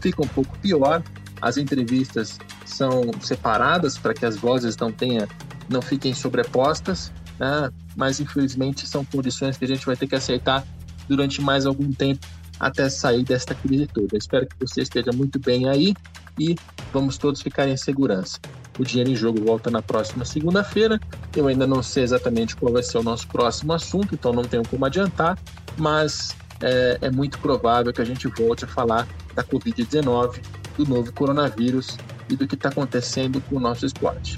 fica um pouco pior. As entrevistas são separadas para que as vozes não tenha, não fiquem sobrepostas, né? mas infelizmente são condições que a gente vai ter que aceitar durante mais algum tempo até sair desta crise toda. espero que você esteja muito bem aí e vamos todos ficar em segurança. O Dinheiro em Jogo volta na próxima segunda-feira. Eu ainda não sei exatamente qual vai ser o nosso próximo assunto, então não tenho como adiantar, mas é, é muito provável que a gente volte a falar da Covid-19, do novo coronavírus e do que está acontecendo com o nosso esporte.